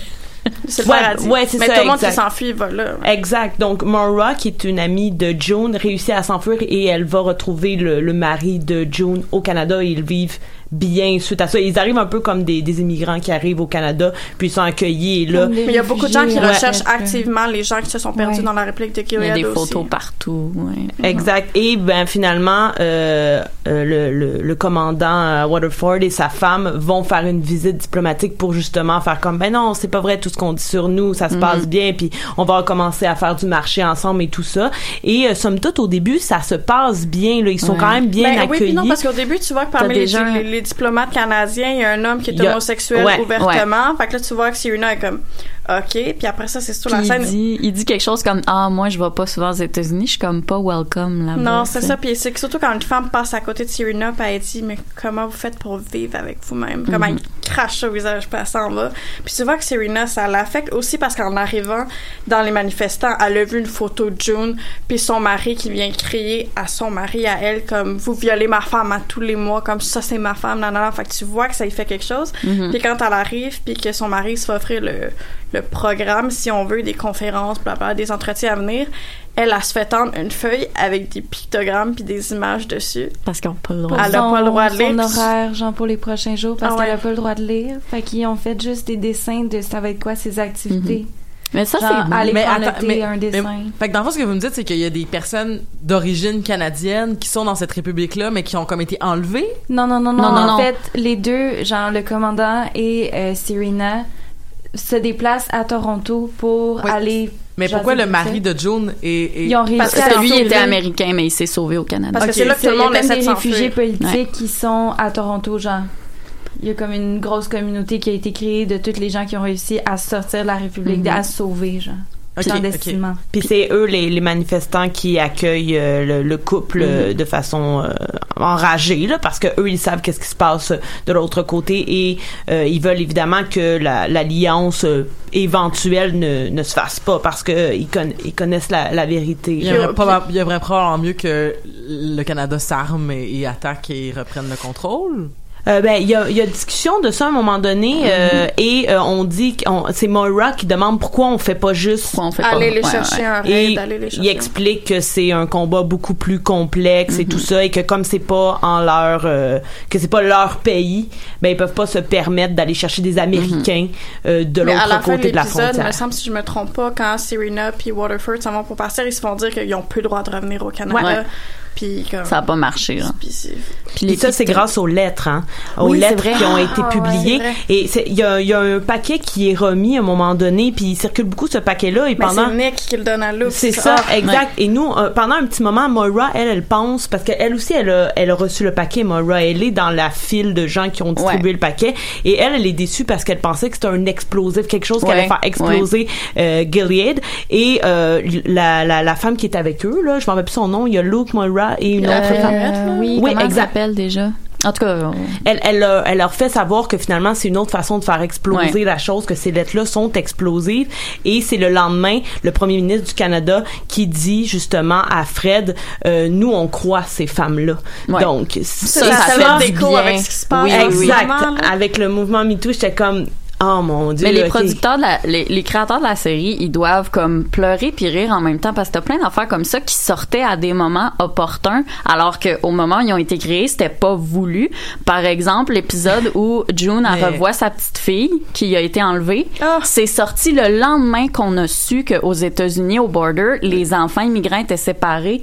C'est Ouais, ouais, c'est Mais ça, tout le monde qui exact. s'enfuit va là. Exact. Donc, Maura, qui est une amie de June, réussit à s'enfuir et elle va retrouver le, le mari de June au Canada et ils vivent bien suite à ça. Ils arrivent un peu comme des, des immigrants qui arrivent au Canada puis ils sont accueillis et là. Mais il y a beaucoup de gens qui Ouais. recherchent activement les gens qui se sont perdus Ouais. dans la réplique de Il y a des aussi. photos partout. Ouais. Exact. Et ben finalement, euh, euh, le, le, le commandant euh, Waterford et sa femme vont faire une visite diplomatique pour justement faire comme ben non, c'est pas vrai tout ce qu'on dit sur nous, ça se Mhm. passe bien, puis on va commencer à faire du marché ensemble et tout ça. Et euh, somme toute au début, ça se passe bien. Là, ils sont Ouais. quand même bien Ben, Oui, accueillis. puis non, parce qu'au début, tu vois que parmi T'as les, déjà un- les- les diplomates canadiens, il y a un homme qui est a- homosexuel ouais, ouvertement. Fait que là, tu vois que Serena est comme, OK. Puis après ça, c'est sur la il scène. dit, il dit quelque chose comme ah moi je vais pas souvent aux États-Unis, je suis comme pas welcome là-bas. Non, c'est ça. Puis c'est que surtout quand une femme passe à côté de Serena, puis elle dit, mais comment vous faites pour vivre avec vous-même? Comment Mhm. elle crache au visage, puis elle s'en va. Puis tu vois que Serena, ça l'affecte aussi parce qu'en arrivant dans les manifestants, elle a vu une photo de June, puis son mari qui vient crier à son mari, à elle, comme, vous violez ma femme à tous les mois, comme ça c'est ma femme, non, non. Fait que tu vois que ça lui fait quelque chose. Mhm. Puis quand elle arrive, puis que son mari se fait offrir le, le programme, si on veut, des conférences, bla bla, des entretiens à venir, elle, elle se fait tendre une feuille avec des pictogrammes puis des images dessus. Parce qu'on peut le Pour Elle a son- pas le droit de lire. Son horaire, genre pour les prochains jours, parce Ah ouais. qu'elle a pas le droit de lire. Fait qu'ils ont fait juste des dessins de ça va être quoi ses activités. Mais ça c'est bon. aller Mais attends, un mais- dessin. Fait que dans le fond, ce que vous me dites, c'est qu'il y a des personnes d'origine canadienne qui sont dans cette république-là, mais qui ont comme été enlevées? Non, non, non, non. Non, non, en non. fait, les deux, genre le commandant et euh, Serena, se déplacent à Toronto pour Oui. aller. Mais pourquoi le mari de June est... est- Ils ont réussi Parce à que lui il sauver- était américain mais il s'est sauvé au Canada. Parce que c'est là que tout le Il y a monde comme essaie de des réfugiés politiques Ouais. qui sont à Toronto, genre. Il y a comme une grosse communauté qui a été créée de tous les gens qui ont réussi à sortir de la République, Mhm. à se sauver, genre. Clandestinement. Puis c'est eux les, les manifestants qui accueillent euh, le, le couple euh, de façon euh, enragée là parce que eux ils savent qu'est-ce qui se passe de l'autre côté et ils veulent évidemment que la- l'alliance éventuelle ne, ne se fasse pas parce que ils, conna- ils connaissent la, la vérité. Il y, aurait proba- il y aurait probablement mieux que le Canada s'arme et, et attaque et reprenne le contrôle. Euh, ben il y a, il y a discussion de ça à un moment donné euh, et euh, on dit qu'on- c'est Moira qui demande pourquoi on fait pas juste Pourquoi on fait Aller pas les Ouais, chercher ouais. un et raid, aller les il explique que c'est un combat beaucoup plus complexe et tout ça et que comme c'est pas en leur euh, que c'est pas leur pays ben ils peuvent pas se permettre d'aller chercher des américains euh, de l'autre de côté de la il me frontière semble, si je me trompe pas, quand Serena puis Waterford s'en vont pour partir, ils se font dire qu'ils ont plus le droit de revenir au Canada. Ouais. Puis comme... Ça a pas marché là. Puis et ça c'est grâce aux lettres hein aux Oui, lettres qui ont été Ah, ouais, publiées et c'est- il y a, y a un paquet qui est remis à un moment donné puis il circule beaucoup ce paquet là et Mais pendant c'est Nick qui le donne à Luke. C'est ça, Ah. exact. Et nous, euh, pendant un petit moment, Moira, elle, elle pense, parce qu'elle aussi, elle a, elle a reçu le paquet, Moira. Elle est dans la file de gens qui ont distribué le paquet. Et elle, elle est déçue parce qu'elle pensait que c'était un explosif, quelque chose qui allait faire exploser euh, Gilead. Et euh, la, la, la femme qui est avec eux, là, je m'en rappelle plus son nom, il y a Luke, Moira et une autre femme. Euh, oui, Oui, comment exact. déjà? En tout cas, on- Elle, elle, leur- elle leur fait savoir que finalement, c'est une autre façon de faire exploser Ouais. la chose, que ces lettres-là sont explosives. Et c'est le lendemain, le premier ministre du Canada qui dit justement à Fred, euh, nous, on croit ces femmes-là. Ouais. Donc, Ça, ça fait avec ce qui se passe Oui, exact. Avec le mouvement MeToo, j'étais comme, Oh mon dieu. Mais les producteurs, de la, les, les créateurs de la série, ils doivent comme pleurer puis rire en même temps parce que t'as plein d'affaires comme ça qui sortaient à des moments opportuns, alors que au moment où ils ont été créés, c'était pas voulu. Par exemple, l'épisode où June elle Mais- revoit sa petite fille qui a été enlevée, c'est sorti le lendemain qu'on a su qu'aux États-Unis, au border, les enfants immigrants étaient séparés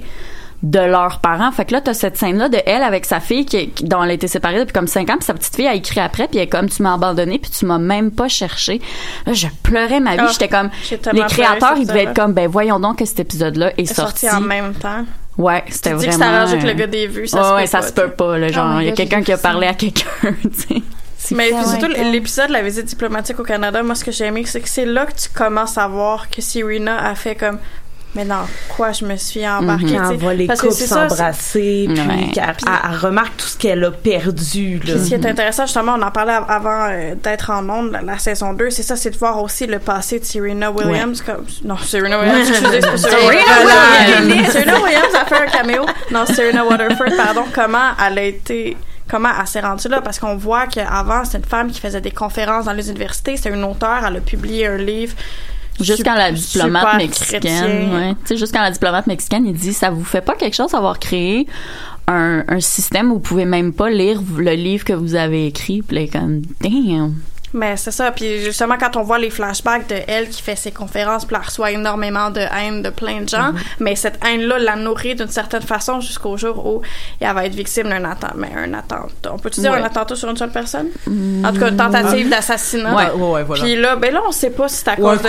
de leurs parents. Fait que là, t'as cette scène-là de elle avec sa fille qui, qui- dont elle a été séparée depuis comme 5 ans, puis sa petite fille a écrit après, puis elle est comme tu m'as abandonné, puis tu m'as même pas cherché. Là, je pleurais ma vie. Ah, J'étais comme les créateurs, ils devaient être comme ben voyons donc que cet épisode-là est, est sorti en même temps. Ouais, c'était Tu dis que vraiment. c'est arrangé que le euh, gars des vues, ça ouais, se ouais, peut ça pas, se peut pas. Là, Oh genre, il y a quelqu'un qui a parlé ça. à quelqu'un. tu sais. Mais surtout, Oh God. l'épisode de la visite diplomatique au Canada, moi, ce que j'ai aimé, c'est que c'est là que tu commences à voir que Serena a fait comme. Mais dans quoi je me suis embarquée? Quand tu elle voit les Parce couples c'est c'est- s'embrasser, puis Ouais. qu'elle elle- elle remarque tout ce qu'elle a perdu. Là. Puis ce qui est intéressant, justement, on en parlait av- avant euh, d'être en onde, la, la saison 2, c'est ça, c'est de voir aussi le passé de Serena Williams. Comme, non, Serena Williams, excusez, c'est Serena Williams. Serena Williams a fait un caméo. Non, Serena Waterford, pardon. Comment elle a été comment elle s'est rendue là parce qu'on voit qu'avant c'était une femme qui faisait des conférences dans les universités c'était une auteure elle a publié un livre Jusqu'à la super diplomate mexicaine, ouais. Tu sais, jusqu'à la diplomate mexicaine, il dit, ça vous fait pas quelque chose d'avoir créé un, un système où vous pouvez même pas lire le livre que vous avez écrit, puis là, comme, damn. Mais c'est ça. Puis justement, quand on voit les flashbacks de elle qui fait ses conférences, puis elle reçoit énormément de haine de plein de gens, Mhm. mais cette haine-là la nourrit d'une certaine façon jusqu'au jour où elle va être victime d'un attentat. Mais un attentat. On peut-tu dire Ouais. un attentat sur une seule personne? En tout cas, une tentative Mm. d'assassinat. Ouais, ouais, ouais, voilà. Puis là, ben là, on sait pas si c'est à cause de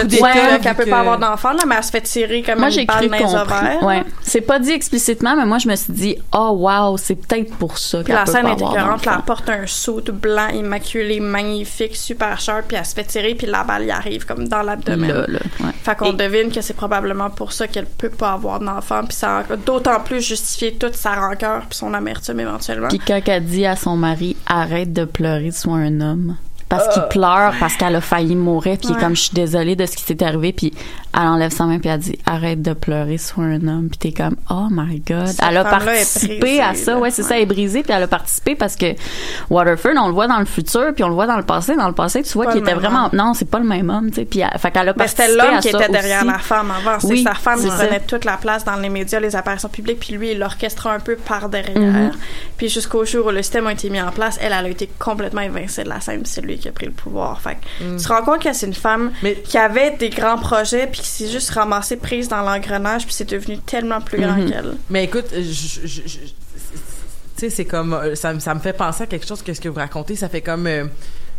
qu'elle peut que- pas avoir d'enfant, là, mais elle se fait tirer comme Moi, une j'ai balle dans les ovaires. C'est pas dit explicitement, mais moi, je me suis dit, oh, wow, c'est peut-être pour ça qu'elle la peut scène pas est elle porte un saut blanc, immaculé, magnifique, super puis elle se fait tirer, puis la balle y arrive comme dans l'abdomen. Là, là, ouais. Fait qu'on Et- devine que c'est probablement pour ça qu'elle peut pas avoir d'enfant, puis ça a d'autant plus justifié toute sa rancœur puis son amertume éventuellement. Puis quand elle dit à son mari, arrête de pleurer, sois un homme. Parce qu'il pleure, parce qu'elle a failli mourir, puis Ouais. comme, je suis désolée de ce qui s'est arrivé, puis elle enlève sa main, puis elle dit, arrête de pleurer, sois un homme. Puis t'es comme, oh my god. Cette elle a participé brisée, à ça, là. ouais, c'est ça, elle est brisée, puis elle a participé parce que Waterford, on le voit dans le futur, puis on le voit dans le passé. Dans le passé, tu vois qu'il était vraiment, homme. non, c'est pas le même homme, tu sais. Puis elle- fait qu'elle a participé c'était l'homme qui était derrière aussi. la femme avant. C'est Oui, sa femme qui prenait toute la place dans les médias, les apparitions publiques, puis lui, il l'orchestrait un peu par derrière. Mhm. Puis jusqu'au jour où le système a été mis en place, elle, elle a été complètement évincée de la scène, c'est lui qui a pris le pouvoir. Fait Mm. tu te rends compte que c'est une femme qui avait des grands projets, puis qui s'est juste ramassée prise dans l'engrenage, puis c'est devenu tellement plus grand Mhm. qu'elle. Mais écoute, je- je- je- je- tu sais, c'est comme euh, ça, me- ça me fait penser à quelque chose que ce que vous racontez. Ça fait comme euh,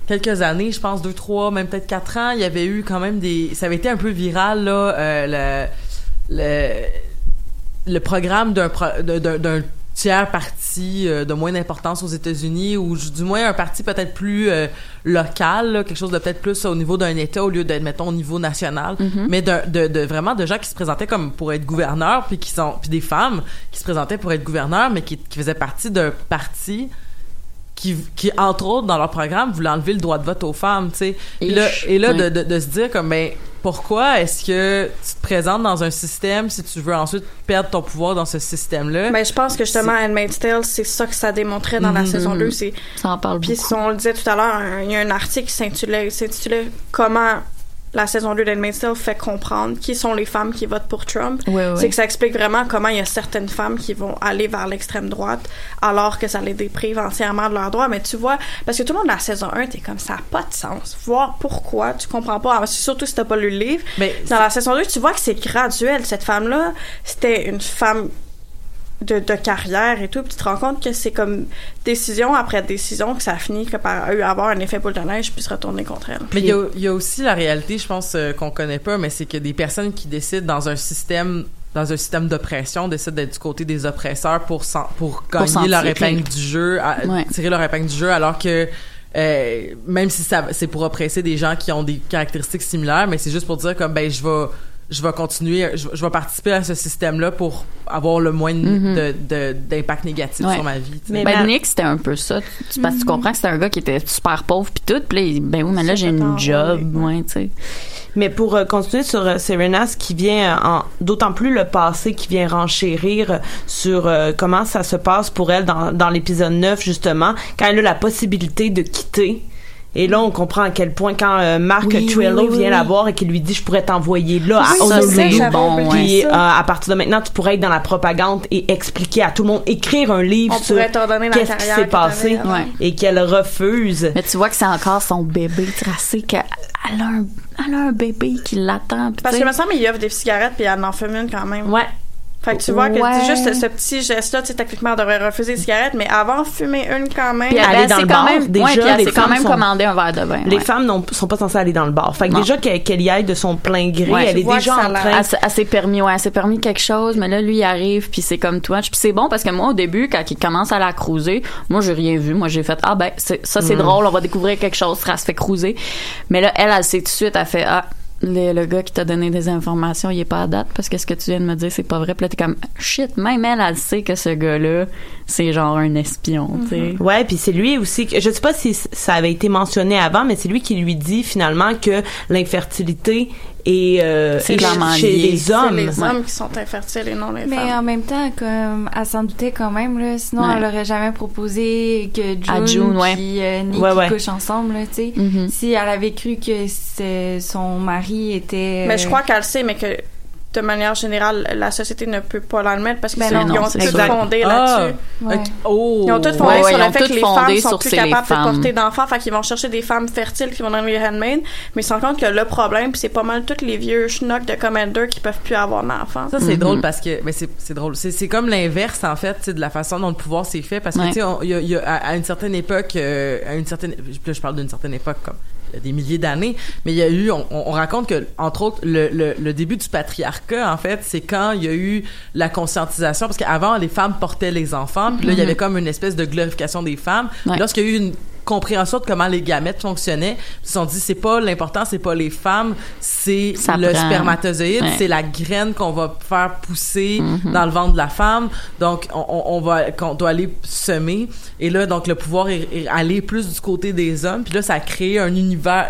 quelques années, je pense deux, trois, même peut-être quatre ans, il y avait eu quand même des, ça avait été un peu viral là, euh, le, le le programme d'un pro- d'un tiers parti euh, de moins d'importance aux États-Unis ou du moins un parti peut-être plus euh, local, là, quelque chose de peut-être plus au niveau d'un État au lieu d'être mettons au niveau national, Mhm. mais de, de, de vraiment de gens qui se présentaient comme pour être gouverneurs puis qui sont puis des femmes qui se présentaient pour être gouverneurs mais qui, qui faisaient partie d'un parti qui, qui, entre autres, dans leur programme, voulait enlever le droit de vote aux femmes, tu sais. Et là, Ish. et là Ouais. de, de, de se dire comme, ben, pourquoi est-ce que tu te présentes dans un système si tu veux ensuite perdre ton pouvoir dans ce système-là? Mais je pense que justement, Handmaid's Tale, c'est ça que ça démontrait dans la Mhm. saison Mhm. 2. C'est... Ça en parle Puis beaucoup. on le disait tout à l'heure, il y a un article qui s'intitulait, s'intitulait Comment la saison 2 d'Handmaid's Tale fait comprendre qui sont les femmes qui votent pour Trump. C'est que ça explique vraiment comment il y a certaines femmes qui vont aller vers l'extrême droite alors que ça les déprive entièrement de leurs droits. Mais tu vois, parce que tout le monde dans la saison 1, t'es comme ça n'a pas de sens. Voir pourquoi, tu comprends pas. Surtout si t'as pas lu le livre. Mais dans la saison 2, tu vois que c'est graduel. Cette femme-là, c'était une femme de, de carrière et tout, puis tu te rends compte que c'est comme décision après décision que ça finit que par eux avoir un effet boule de neige puis se retourner contre elle. Mais il y, a- il y a aussi la réalité, je pense, euh, qu'on connaît pas, mais c'est que des personnes qui décident dans un système dans un système d'oppression décident d'être du côté des oppresseurs pour s'en- pour gagner leur tirer. épingle du jeu, à- Ouais. tirer leur épingle du jeu, alors que euh, même si ça c'est pour oppresser des gens qui ont des caractéristiques similaires, mais c'est juste pour dire comme ben je vais je vais continuer, je, vais- je vais participer à ce système-là pour avoir le moins de- Mhm. d'impact négatif Ouais. sur ma vie. Mais ben, Nick, c'était un peu ça. Tu- Parce que tu comprends que c'était un gars qui était super pauvre puis tout. Puis là, il- ben oui, mais là, j'ai une job. Ouais, tu sais. Mais pour euh, continuer sur euh, Serena, ce qui vient euh, en d'autant plus le passé qui vient renchérir sur euh, comment ça se passe pour elle dans, dans l'épisode 9 justement, quand elle a la possibilité de quitter Et là, on comprend à quel point quand euh, Marc Oui, Trello oui, oui, vient oui. la voir et qu'il lui dit je pourrais t'envoyer là Oui, à Honolulu. bon, Puis ouais. euh, à partir de maintenant, tu pourrais être dans la propagande et expliquer à tout le monde, écrire un livre On sur qu'est-ce qui s'est passé ouais. et qu'elle refuse. Mais tu vois que c'est encore son bébé tracé, qu'elle a un, elle a un bébé qui l'attend. Parce que me semble qu'il offre des cigarettes puis elle en fume une quand même. Ouais. Fait que tu vois que Ouais. c'est juste ce petit geste-là, tu sais, techniquement, elle devrait refuser les cigarettes, mais avant, fumer une quand même. Puis elle, Aller elle dans s'est le quand bar, même, déjà, ouais, elle les quand même sont- commandé un verre de vin. Les ouais. femmes non, sont pas censées aller dans le bar. Fait que Non. déjà qu'elle y aille de son plein gré, Ouais. elle est déjà ça en train. Elle, s'est- elle s'est permis, ouais, elle s'est permis quelque chose, mais là, lui, il arrive, puis c'est comme toi. Puis c'est bon parce que moi, au début, quand il commence à la cruiser, moi, j'ai rien vu. Moi, j'ai fait, ah ben, c'est- ça, c'est Mm. drôle, on va découvrir quelque chose, elle se fait cruiser. Mais là, elle, elle sait tout de suite, elle fait, ah, le, le gars qui t'a donné des informations, il est pas à date parce que ce que tu viens de me dire, c'est pas vrai. Puis là, t'es comme, shit, même elle, elle sait que ce gars-là, c'est genre un espion, tu sais. Ouais, puis c'est lui aussi je sais pas si ça avait été mentionné avant, mais c'est lui qui lui dit finalement que l'infertilité est, euh, C'est chez lié. les C'est hommes. les hommes qui sont infertiles et non les Mais femmes. en même temps, comme elle s'en doutait quand même, là, sinon Ouais. elle aurait jamais proposé que June, June, ouais. puis euh, Nick couchent ensemble, là, tu sais. Mhm. Si elle avait cru que c'est- son mari était. Mais je euh, crois qu'elle sait, mais que de manière générale, la société ne peut pas l'admettre parce qu'ils Ben ont tout fondé Ah. là-dessus. Ouais. Oh. Ils ont tout fondé Ouais, sur le fait que les femmes sont plus capables de porter d'enfants, fait qu'ils vont chercher des femmes fertiles qui vont dans les handmaids, mais ils se rendent compte que le problème, puis c'est pas mal tous les vieux schnocks de Commander qui peuvent plus avoir d'enfants. Ça, c'est Mhm. drôle parce que, mais c'est, c'est drôle. C'est, c'est comme l'inverse, en fait, tu sais, de la façon dont le pouvoir s'est fait. Parce que, Ouais. tu sais, à, à une certaine époque, euh, à une certaine, là, je parle d'une certaine époque, comme, il y a des milliers d'années, mais il y a eu, on, on raconte que, entre autres, le, le, le début du patriarcat, en fait, c'est quand il y a eu la conscientisation, parce qu'avant, les femmes portaient les enfants, puis là, il y avait comme une espèce de glorification des femmes. Ouais. Lorsqu'il y a eu une compréhension de comment les gamètes fonctionnaient, ils se sont dit, c'est pas l'important, c'est pas les femmes, c'est le prend. spermatozoïde, Ouais. c'est la graine qu'on va faire pousser Mhm. dans le ventre de la femme. Donc, on, va, qu'on doit aller semer. Et là, donc, le pouvoir est, est allé plus du côté des hommes. Puis là, ça a créé un univers.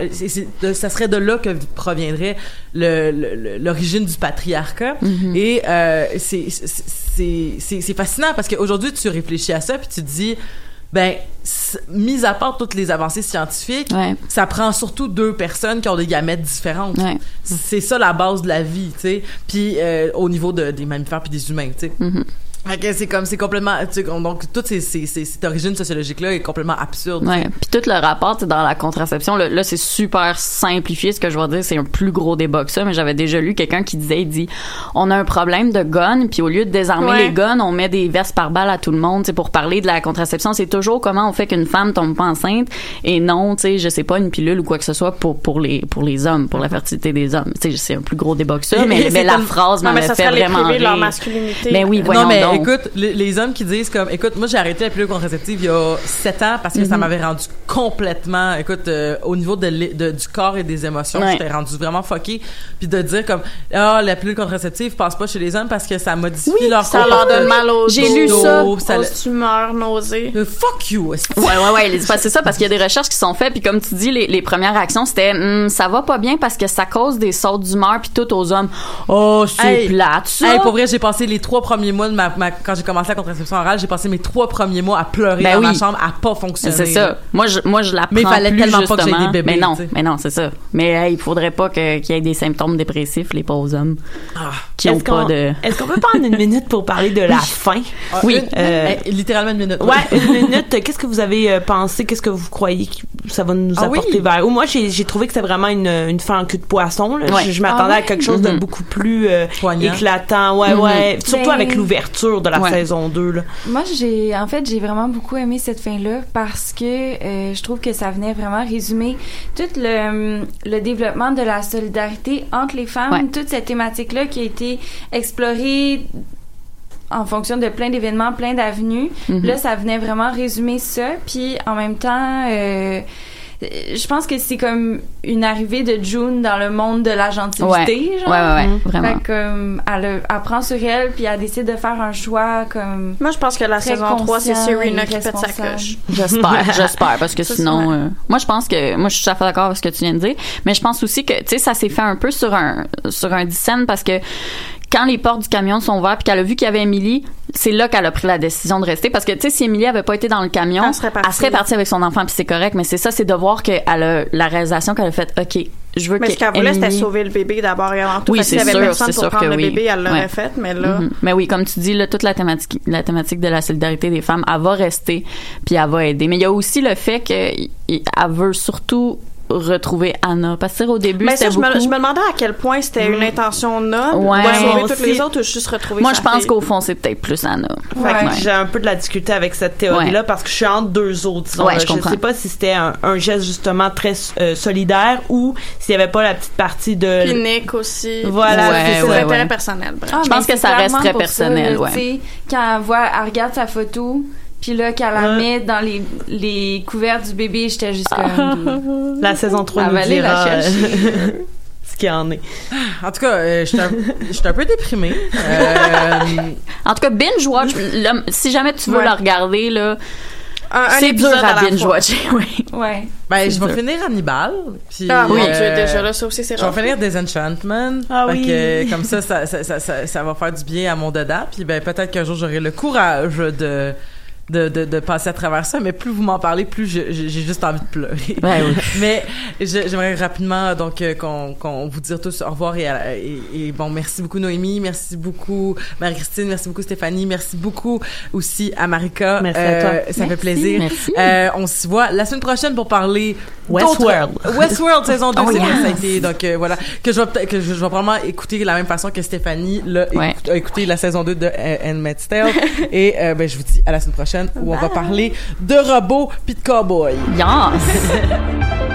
de- ça serait de là que proviendrait l'origine du patriarcat. Mhm. Et euh, c'est c'est- c'est c'est fascinant parce qu'aujourd'hui, tu réfléchis à ça puis tu te dis, ben, mis à part toutes les avancées scientifiques, Ouais. ça prend surtout deux personnes qui ont des gamètes différentes. Ouais. C'est ça la base de la vie, tu sais. Puis euh, au niveau de, des mammifères puis des humains, tu sais. Mhm. Fait que c'est comme c'est complètement tu sais, donc toute ces, ces- ces- cette origine sociologique là est complètement absurde. Ouais. Puis tout le rapport, dans la contraception, là, là, c'est super simplifié. Ce que je vais dire, c'est un plus gros débat que ça, mais j'avais déjà lu quelqu'un qui disait, il dit, on a un problème de guns, puis au lieu de désarmer Ouais. les guns, on met des vestes par balle à tout le monde. Sais, pour parler de la contraception, c'est toujours comment on fait qu'une femme tombe pas enceinte et non, tu sais, je sais pas, une pilule ou quoi que ce soit pour pour les pour les hommes, pour la fertilité des hommes. Tu sais, c'est un plus gros débat que ça, mais, mais c'est la phrase m'avait mais fait vraiment leur masculinité. Ben oui, voyons non mais donc. Écoute, les, les hommes qui disent comme écoute, moi j'ai arrêté la pilule contraceptive il y a sept ans parce que ça Mhm. m'avait rendu complètement écoute euh, au niveau de, du corps et des émotions, Ouais. j'étais rendu vraiment fucké puis de dire comme ah la pilule contraceptive passe pas chez les hommes parce que ça modifie leur Ça leur donne mal au J'ai lu ça. aux Ça le- tumeurs, nausées. Euh, fuck you. Ouais, ouais, ouais. C'est ça, parce qu'il y a des recherches qui sont faites, puis comme tu dis, les, les premières réactions, c'était Hum, ça va pas bien parce que ça cause des sautes d'humeur, puis tout aux hommes. Oh, c'est Hey, plate, ça. Hey, pour vrai, j'ai passé les trois premiers mois de ma, ma- quand j'ai commencé la contraception orale, j'ai passé mes trois premiers mois à pleurer Ben dans ma chambre, à pas fonctionner. C'est ça. Moi, je, moi, je la Mais il fallait plus, tellement pas que j'aie des bébés, Mais non, mais non, c'est ça. Mais hey, il faudrait pas que- qu'il y ait des symptômes dépressifs, les pauvres hommes, qui ont Est-ce pas qu'on de... est-ce qu'on peut prendre une minute pour parler de la fin? Ah, Oui. une- Euh, littéralement une minute. Ouais, une minute. Qu'est-ce que vous avez euh, pensé? Qu'est-ce que vous croyez que ça va nous Ah apporter oui. vers? Ou moi, j'ai j'ai trouvé que c'était vraiment une, une fin en cul de poisson. Là. Ouais. Je, je m'attendais Ah à quelque chose de Mhm. beaucoup plus euh, éclatant. Ouais, ouais. Surtout Ben- avec l'ouverture de la Ouais. saison 2. Là. Moi, j'ai en fait, j'ai vraiment beaucoup aimé cette fin-là parce que euh, je trouve que ça venait vraiment résumer tout le, le développement de la solidarité entre les femmes, Ouais. toute cette thématique-là qui a été explorée en fonction de plein d'événements, plein d'avenues. Mhm. Là, ça venait vraiment résumer ça. Puis en même temps, euh, je pense que c'est comme une arrivée de June dans le monde de la gentilité. Ouais. genre. Ouais, ouais, ouais, vraiment. Fait comme, elle, a- elle prend sur elle, puis elle décide de faire un choix comme Moi, je pense que la saison 3, c'est Serena qui pète sa coche. J'espère, j'espère, parce que Ça, sinon, euh, moi je pense que, moi je suis tout à fait d'accord avec ce que tu viens de dire, mais je pense aussi que, tu sais, ça s'est fait un peu sur un, sur un dissène parce que quand les portes du camion sont ouvertes puis qu'elle a vu qu'il y avait Émilie, c'est là qu'elle a pris la décision de rester parce que tu sais si Émilie avait pas été dans le camion, Elle serait partie. partie avec son enfant puis c'est correct, mais c'est ça, c'est de voir que elle a la réalisation qu'elle a faite. Ok, je veux Mais que ce qu'elle voulait, c'était sauver le bébé d'abord et avant tout. Oui, c'est avait sûr, c'est sûr que le oui. bébé, elle l'aurait Ouais. fait, mais là... Mhm. Mais oui, comme tu dis, là, toute la thématique, la thématique de la solidarité des femmes, elle va rester, puis elle va aider. Mais il y a aussi le fait qu'elle veut surtout retrouver Anna. Parce que au début, Mais ça, je me, beaucoup... je me demandais à quel point c'était une intention noble Ouais. de sauver Aussi. toutes les autres ou juste retrouver Moi, sa je pense qu'au fond, c'est peut-être plus Anna. Fait que Ouais. j'ai un peu de la difficulté avec cette théorie-là Ouais. parce que je suis entre deux autres. disons, je comprends. sais pas si c'était un, un geste justement très euh, solidaire ou s'il y avait pas la petite partie de. Nick aussi. Voilà, c'est ses intérêts ouais. personnels. Ah, Je pense que ça reste très personnel, ouais. Quand elle voit, elle regarde sa photo, puis là, quand elle la met dans les, les couverts du bébé, j'étais juste comme... La saison 3 Elle nous va aller la dira euh, chercher. ce qu'il en est. En tout cas, euh, j'étais un, j'étais un peu déprimée. Euh, En tout cas, binge watch. si jamais tu veux Ouais. la regarder là, Un, un épisode à, la binge watcher. Oui. Ouais. ben, je vais finir Hannibal. Puis, Ah mon euh, déjà là, ça aussi, c'est Je vais finir Disenchantment. Ah oui. que, comme ça ça, ça, ça, ça, ça va faire du bien à mon dada. Puis ben, peut-être qu'un jour, j'aurai le courage de... De, de, de passer à travers ça, mais plus vous m'en parlez, plus je- j'ai juste envie de pleurer. Ouais, oui. Mais je- j'aimerais rapidement donc euh, qu'on qu'on vous dire tous au revoir et, à- et, et bon merci beaucoup Noémie, merci beaucoup Marie-Christine, merci beaucoup Stéphanie, merci beaucoup aussi à Marika. Merci à toi. Ça fait plaisir. Merci. Euh, on se voit la semaine prochaine pour parler Westworld. Westworld saison 2, Oh, c'est yes. ça a été donc euh, voilà que je vais peut-être- que je, vais probablement écouter de la même façon que Stéphanie l'a Ouais. écout- a écouté la saison 2 de euh, Handmaid's Tale et euh, ben je vous dis à la semaine prochaine où on va parler de robots puis de cowboys. Yes.